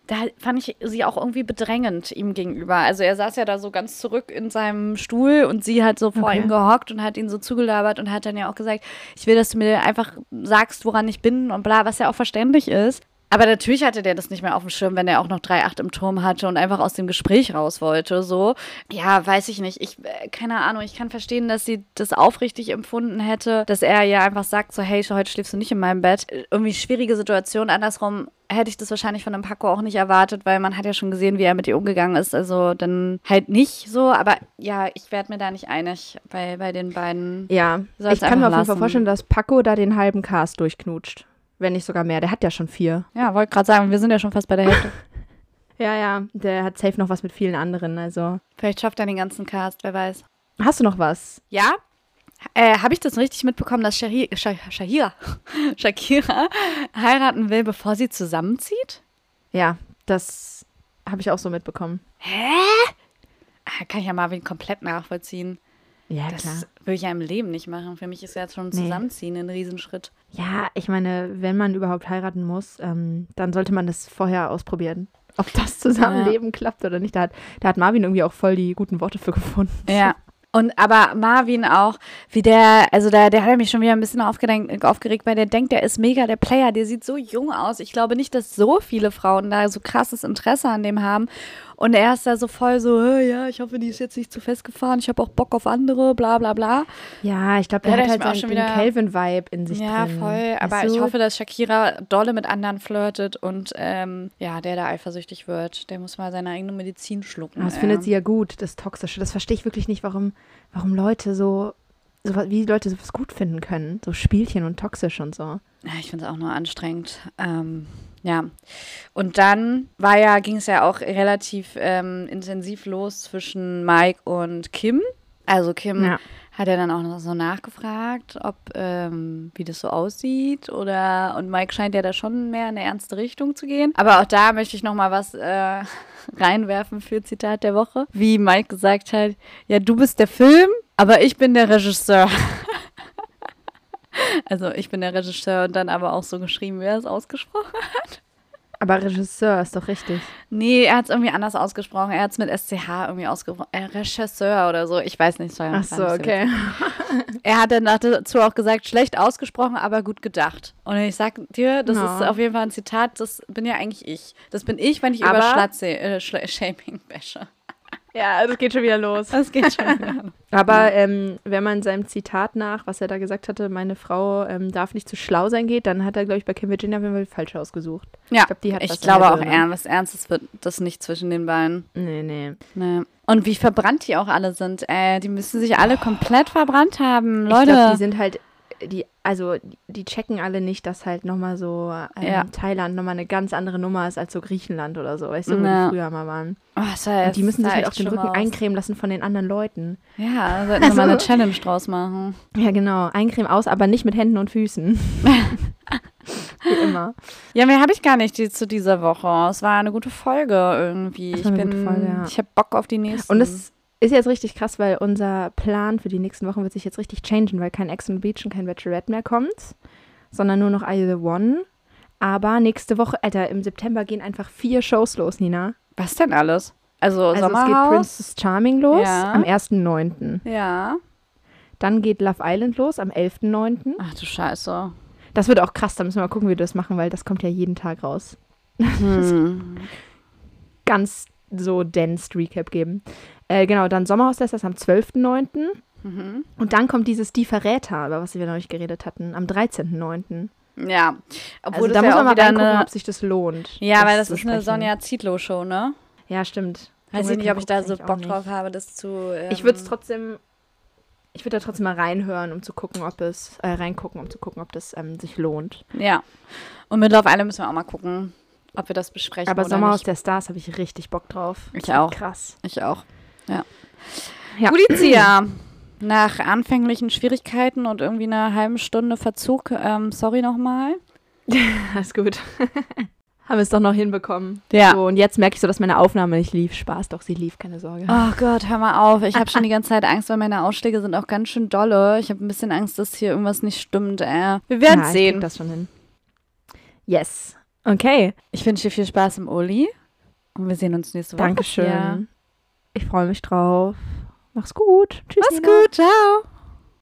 [SPEAKER 1] Da fand ich sie auch irgendwie bedrängend ihm gegenüber. Also er saß ja da so ganz zurück in seinem Stuhl und sie hat so vor
[SPEAKER 2] Okay.
[SPEAKER 1] ihm gehockt und hat ihn so zugelabert und hat dann ja auch gesagt, ich will, dass du mir einfach sagst, woran ich bin und bla, was ja auch verständlich ist. Aber natürlich hatte der das nicht mehr auf dem Schirm, wenn er auch noch 3-8 im Turm hatte und einfach aus dem Gespräch raus wollte. So, ja, weiß ich nicht. Ich, äh, keine Ahnung, ich kann verstehen, dass sie das aufrichtig empfunden hätte, dass er ja einfach sagt, so, hey, heute schläfst du nicht in meinem Bett. Irgendwie schwierige Situation. Andersrum hätte ich das wahrscheinlich von einem Paco auch nicht erwartet, weil man hat ja schon gesehen, wie er mit ihr umgegangen ist. Also dann halt nicht so. Aber ja, ich werde mir da nicht einig bei, bei den beiden.
[SPEAKER 2] Ja, ich kann mir auf jeden Fall vorstellen, dass Paco da den halben Cast durchknutscht. Wenn nicht sogar mehr. Der hat ja schon vier.
[SPEAKER 1] Ja, wollte gerade sagen, wir sind ja schon fast bei der Hälfte.
[SPEAKER 2] Ja, ja. Der hat safe noch was mit vielen anderen. Also.
[SPEAKER 1] Vielleicht schafft er den ganzen Cast, wer weiß.
[SPEAKER 2] Hast du noch was?
[SPEAKER 1] Ja? Äh, Habe ich das richtig mitbekommen, dass Shahira, Shahira, Shakira heiraten will, bevor sie zusammenzieht?
[SPEAKER 2] Ja, das habe ich auch so mitbekommen.
[SPEAKER 1] Ah, Kann ich ja Marvin komplett nachvollziehen.
[SPEAKER 2] Ja,
[SPEAKER 1] Das würde ich ja im Leben nicht machen. Für mich ist ja jetzt schon
[SPEAKER 2] Nee.
[SPEAKER 1] Zusammenziehen ein Riesenschritt.
[SPEAKER 2] Ja, ich meine, wenn man überhaupt heiraten muss, ähm, dann sollte man das vorher ausprobieren. Ob das Zusammenleben klappt oder nicht. Da hat, da hat Marvin irgendwie auch voll die guten Worte für gefunden.
[SPEAKER 1] Ja. Und aber Marvin auch, wie der, also der, der hat mich schon wieder ein bisschen aufgeregt, aufgeregt, weil der denkt, der ist mega der Player, der sieht so jung aus. Ich glaube nicht, dass so viele Frauen da so krasses Interesse an dem haben. Und er ist da so voll so, "Hä, ja, ich hoffe, die ist jetzt nicht zu festgefahren, ich habe auch Bock auf andere, bla bla bla.
[SPEAKER 2] Ja, ich glaube,
[SPEAKER 1] Ja,
[SPEAKER 2] der
[SPEAKER 1] da
[SPEAKER 2] hat halt
[SPEAKER 1] auch schon
[SPEAKER 2] den
[SPEAKER 1] wieder-
[SPEAKER 2] Calvin-Vibe in sich
[SPEAKER 1] Ja,
[SPEAKER 2] drin.
[SPEAKER 1] voll.
[SPEAKER 2] Weißt
[SPEAKER 1] Aber
[SPEAKER 2] du?
[SPEAKER 1] ich hoffe, dass Shakira dolle mit anderen flirtet und ähm, ja, der da eifersüchtig wird. Der muss mal seine eigene Medizin schlucken.
[SPEAKER 2] Aber das
[SPEAKER 1] ey.
[SPEAKER 2] findet sie ja gut, das Toxische. Das verstehe ich wirklich nicht, warum, warum Leute so, so, wie Leute sowas gut finden können. So Spielchen und toxisch und so.
[SPEAKER 1] Ja, ich finde es auch nur anstrengend. Ähm, ja. Und dann war ja, ging es ja auch relativ ähm, intensiv los zwischen Mike und Kim. Also Kim
[SPEAKER 2] Ja.
[SPEAKER 1] hat ja dann auch noch so nachgefragt, ob ähm, wie das so aussieht oder und Mike scheint ja da schon mehr in eine ernste Richtung zu gehen. Aber auch da möchte ich noch mal was äh, reinwerfen für Zitat der Woche, wie Mike gesagt hat: Ja, du bist der Film, aber ich bin der Regisseur. Also ich bin der Regisseur und dann aber auch so geschrieben, wie er es ausgesprochen hat.
[SPEAKER 2] Aber Regisseur ist doch richtig.
[SPEAKER 1] Nee, er hat es irgendwie anders ausgesprochen. Er hat es mit SCH irgendwie ausgesprochen. Äh, Regisseur oder so. Ich weiß nicht.
[SPEAKER 2] Ach so, okay.
[SPEAKER 1] Er hat dann dazu auch gesagt, schlecht ausgesprochen, aber gut gedacht. Und ich sag dir, das
[SPEAKER 2] Ja.
[SPEAKER 1] ist auf jeden Fall ein Zitat, das bin ja eigentlich ich. Das bin ich, wenn ich
[SPEAKER 2] Aber-
[SPEAKER 1] über Schlatze, äh, Shaming bashe.
[SPEAKER 2] Ja, das geht schon wieder los.
[SPEAKER 1] Das geht schon wieder.
[SPEAKER 2] Aber ähm, wenn man seinem Zitat nach, was er da gesagt hatte, meine Frau ähm, darf nicht zu schlau sein geht, dann hat er, glaube ich, bei Kim Virginia auf jeden Fall falsch ausgesucht.
[SPEAKER 1] Ja,
[SPEAKER 2] glaub, die hat
[SPEAKER 1] ich glaube auch,
[SPEAKER 2] Birne.
[SPEAKER 1] ern, was Ernstes wird das nicht zwischen den beiden.
[SPEAKER 2] Nee, nee.
[SPEAKER 1] Nee. Und wie verbrannt die auch alle sind. Äh, die müssen sich alle komplett verbrannt haben.
[SPEAKER 2] Ich
[SPEAKER 1] Leute.
[SPEAKER 2] glaube, die sind halt, die, also die checken alle nicht, dass halt nochmal so ähm,
[SPEAKER 1] Ja.
[SPEAKER 2] Thailand nochmal eine ganz andere Nummer ist als so Griechenland oder so, weißt du, wo
[SPEAKER 1] Ja.
[SPEAKER 2] die früher mal waren.
[SPEAKER 1] oh, das sah
[SPEAKER 2] Und die müssen sich halt auch den Rücken
[SPEAKER 1] aus.
[SPEAKER 2] eincremen lassen von den anderen Leuten.
[SPEAKER 1] Ja, sollten wir mal eine
[SPEAKER 2] Also-
[SPEAKER 1] Challenge draus machen.
[SPEAKER 2] Ja, genau. Eincremen aus, aber nicht mit Händen und Füßen. Wie immer.
[SPEAKER 1] Ja, mehr habe ich gar nicht die, zu dieser Woche. Es war eine gute Folge irgendwie. Ich
[SPEAKER 2] war
[SPEAKER 1] bin,
[SPEAKER 2] Folge, ja.
[SPEAKER 1] ich habe Bock auf die nächsten.
[SPEAKER 2] Und es ist jetzt richtig krass, weil unser Plan für die nächsten Wochen wird sich jetzt richtig changen, weil kein Ex on the Beach und kein Bachelorette mehr kommt, sondern nur noch Are You the One. Aber nächste Woche, Alter, im September gehen einfach vier Shows los, Nina.
[SPEAKER 1] Was denn alles? Also,
[SPEAKER 2] Also es geht
[SPEAKER 1] Sommerhaus?
[SPEAKER 2] Princess Charming los
[SPEAKER 1] Ja.
[SPEAKER 2] am 1.9.
[SPEAKER 1] ja.
[SPEAKER 2] Dann geht Love Island los am 11.9.
[SPEAKER 1] Ach du Scheiße.
[SPEAKER 2] Das wird auch krass, da müssen wir mal gucken, wie wir das machen, weil das kommt ja jeden Tag raus.
[SPEAKER 1] Hm.
[SPEAKER 2] Ganz so dense Recap geben. Äh, genau, dann Sommerhaus das am 12.9.
[SPEAKER 1] Mhm.
[SPEAKER 2] Und dann kommt dieses Die Verräter, über was wir noch nicht geredet hatten, am 13.9.
[SPEAKER 1] Ja. Obwohl
[SPEAKER 2] Also
[SPEAKER 1] das
[SPEAKER 2] da
[SPEAKER 1] ja
[SPEAKER 2] muss man
[SPEAKER 1] auch
[SPEAKER 2] mal reingucken,
[SPEAKER 1] eine,
[SPEAKER 2] ob sich das lohnt.
[SPEAKER 1] Ja, weil das ist eine
[SPEAKER 2] besprechen.
[SPEAKER 1] Sonja Zietlow-Show, ne?
[SPEAKER 2] Ja, stimmt.
[SPEAKER 1] Weiß ich nicht, ob ich da so Bock drauf habe, das zu. Ähm,
[SPEAKER 2] Ich würde es trotzdem, ich würde da trotzdem mal reinhören, um zu gucken, ob es, äh, reingucken, um zu gucken, ob das ähm, sich lohnt.
[SPEAKER 1] Ja. Und mit Love Island müssen wir auch mal gucken, ob wir das besprechen.
[SPEAKER 2] Aber Sommerhaus
[SPEAKER 1] nicht.
[SPEAKER 2] der Stars habe ich richtig Bock drauf.
[SPEAKER 1] Ich auch.
[SPEAKER 2] Krass.
[SPEAKER 1] Ich auch. Ja.
[SPEAKER 2] Ja.
[SPEAKER 1] Gutizia. Nach anfänglichen Schwierigkeiten und irgendwie einer halben Stunde Verzug, ähm, sorry nochmal.
[SPEAKER 2] Alles gut. Haben wir es doch noch hinbekommen.
[SPEAKER 1] Ja.
[SPEAKER 2] So, und jetzt merke ich so, dass meine Aufnahme nicht lief. Spaß doch, sie lief, keine Sorge.
[SPEAKER 1] Oh Gott, hör mal auf. Ich habe schon die ganze Zeit Angst, weil meine Ausschläge sind auch ganz schön dolle. Ich habe ein bisschen Angst, dass hier irgendwas nicht stimmt. Äh. Wir werden
[SPEAKER 2] ja, ich
[SPEAKER 1] sehen.
[SPEAKER 2] krieg das schon hin. Yes. Okay.
[SPEAKER 1] Ich wünsche dir viel Spaß im Uli. Und wir sehen uns nächste Woche.
[SPEAKER 2] Dankeschön.
[SPEAKER 1] Ja.
[SPEAKER 2] Ich freue mich drauf. Mach's gut. Tschüss.
[SPEAKER 1] Mach's
[SPEAKER 2] Nina.
[SPEAKER 1] gut. Ciao.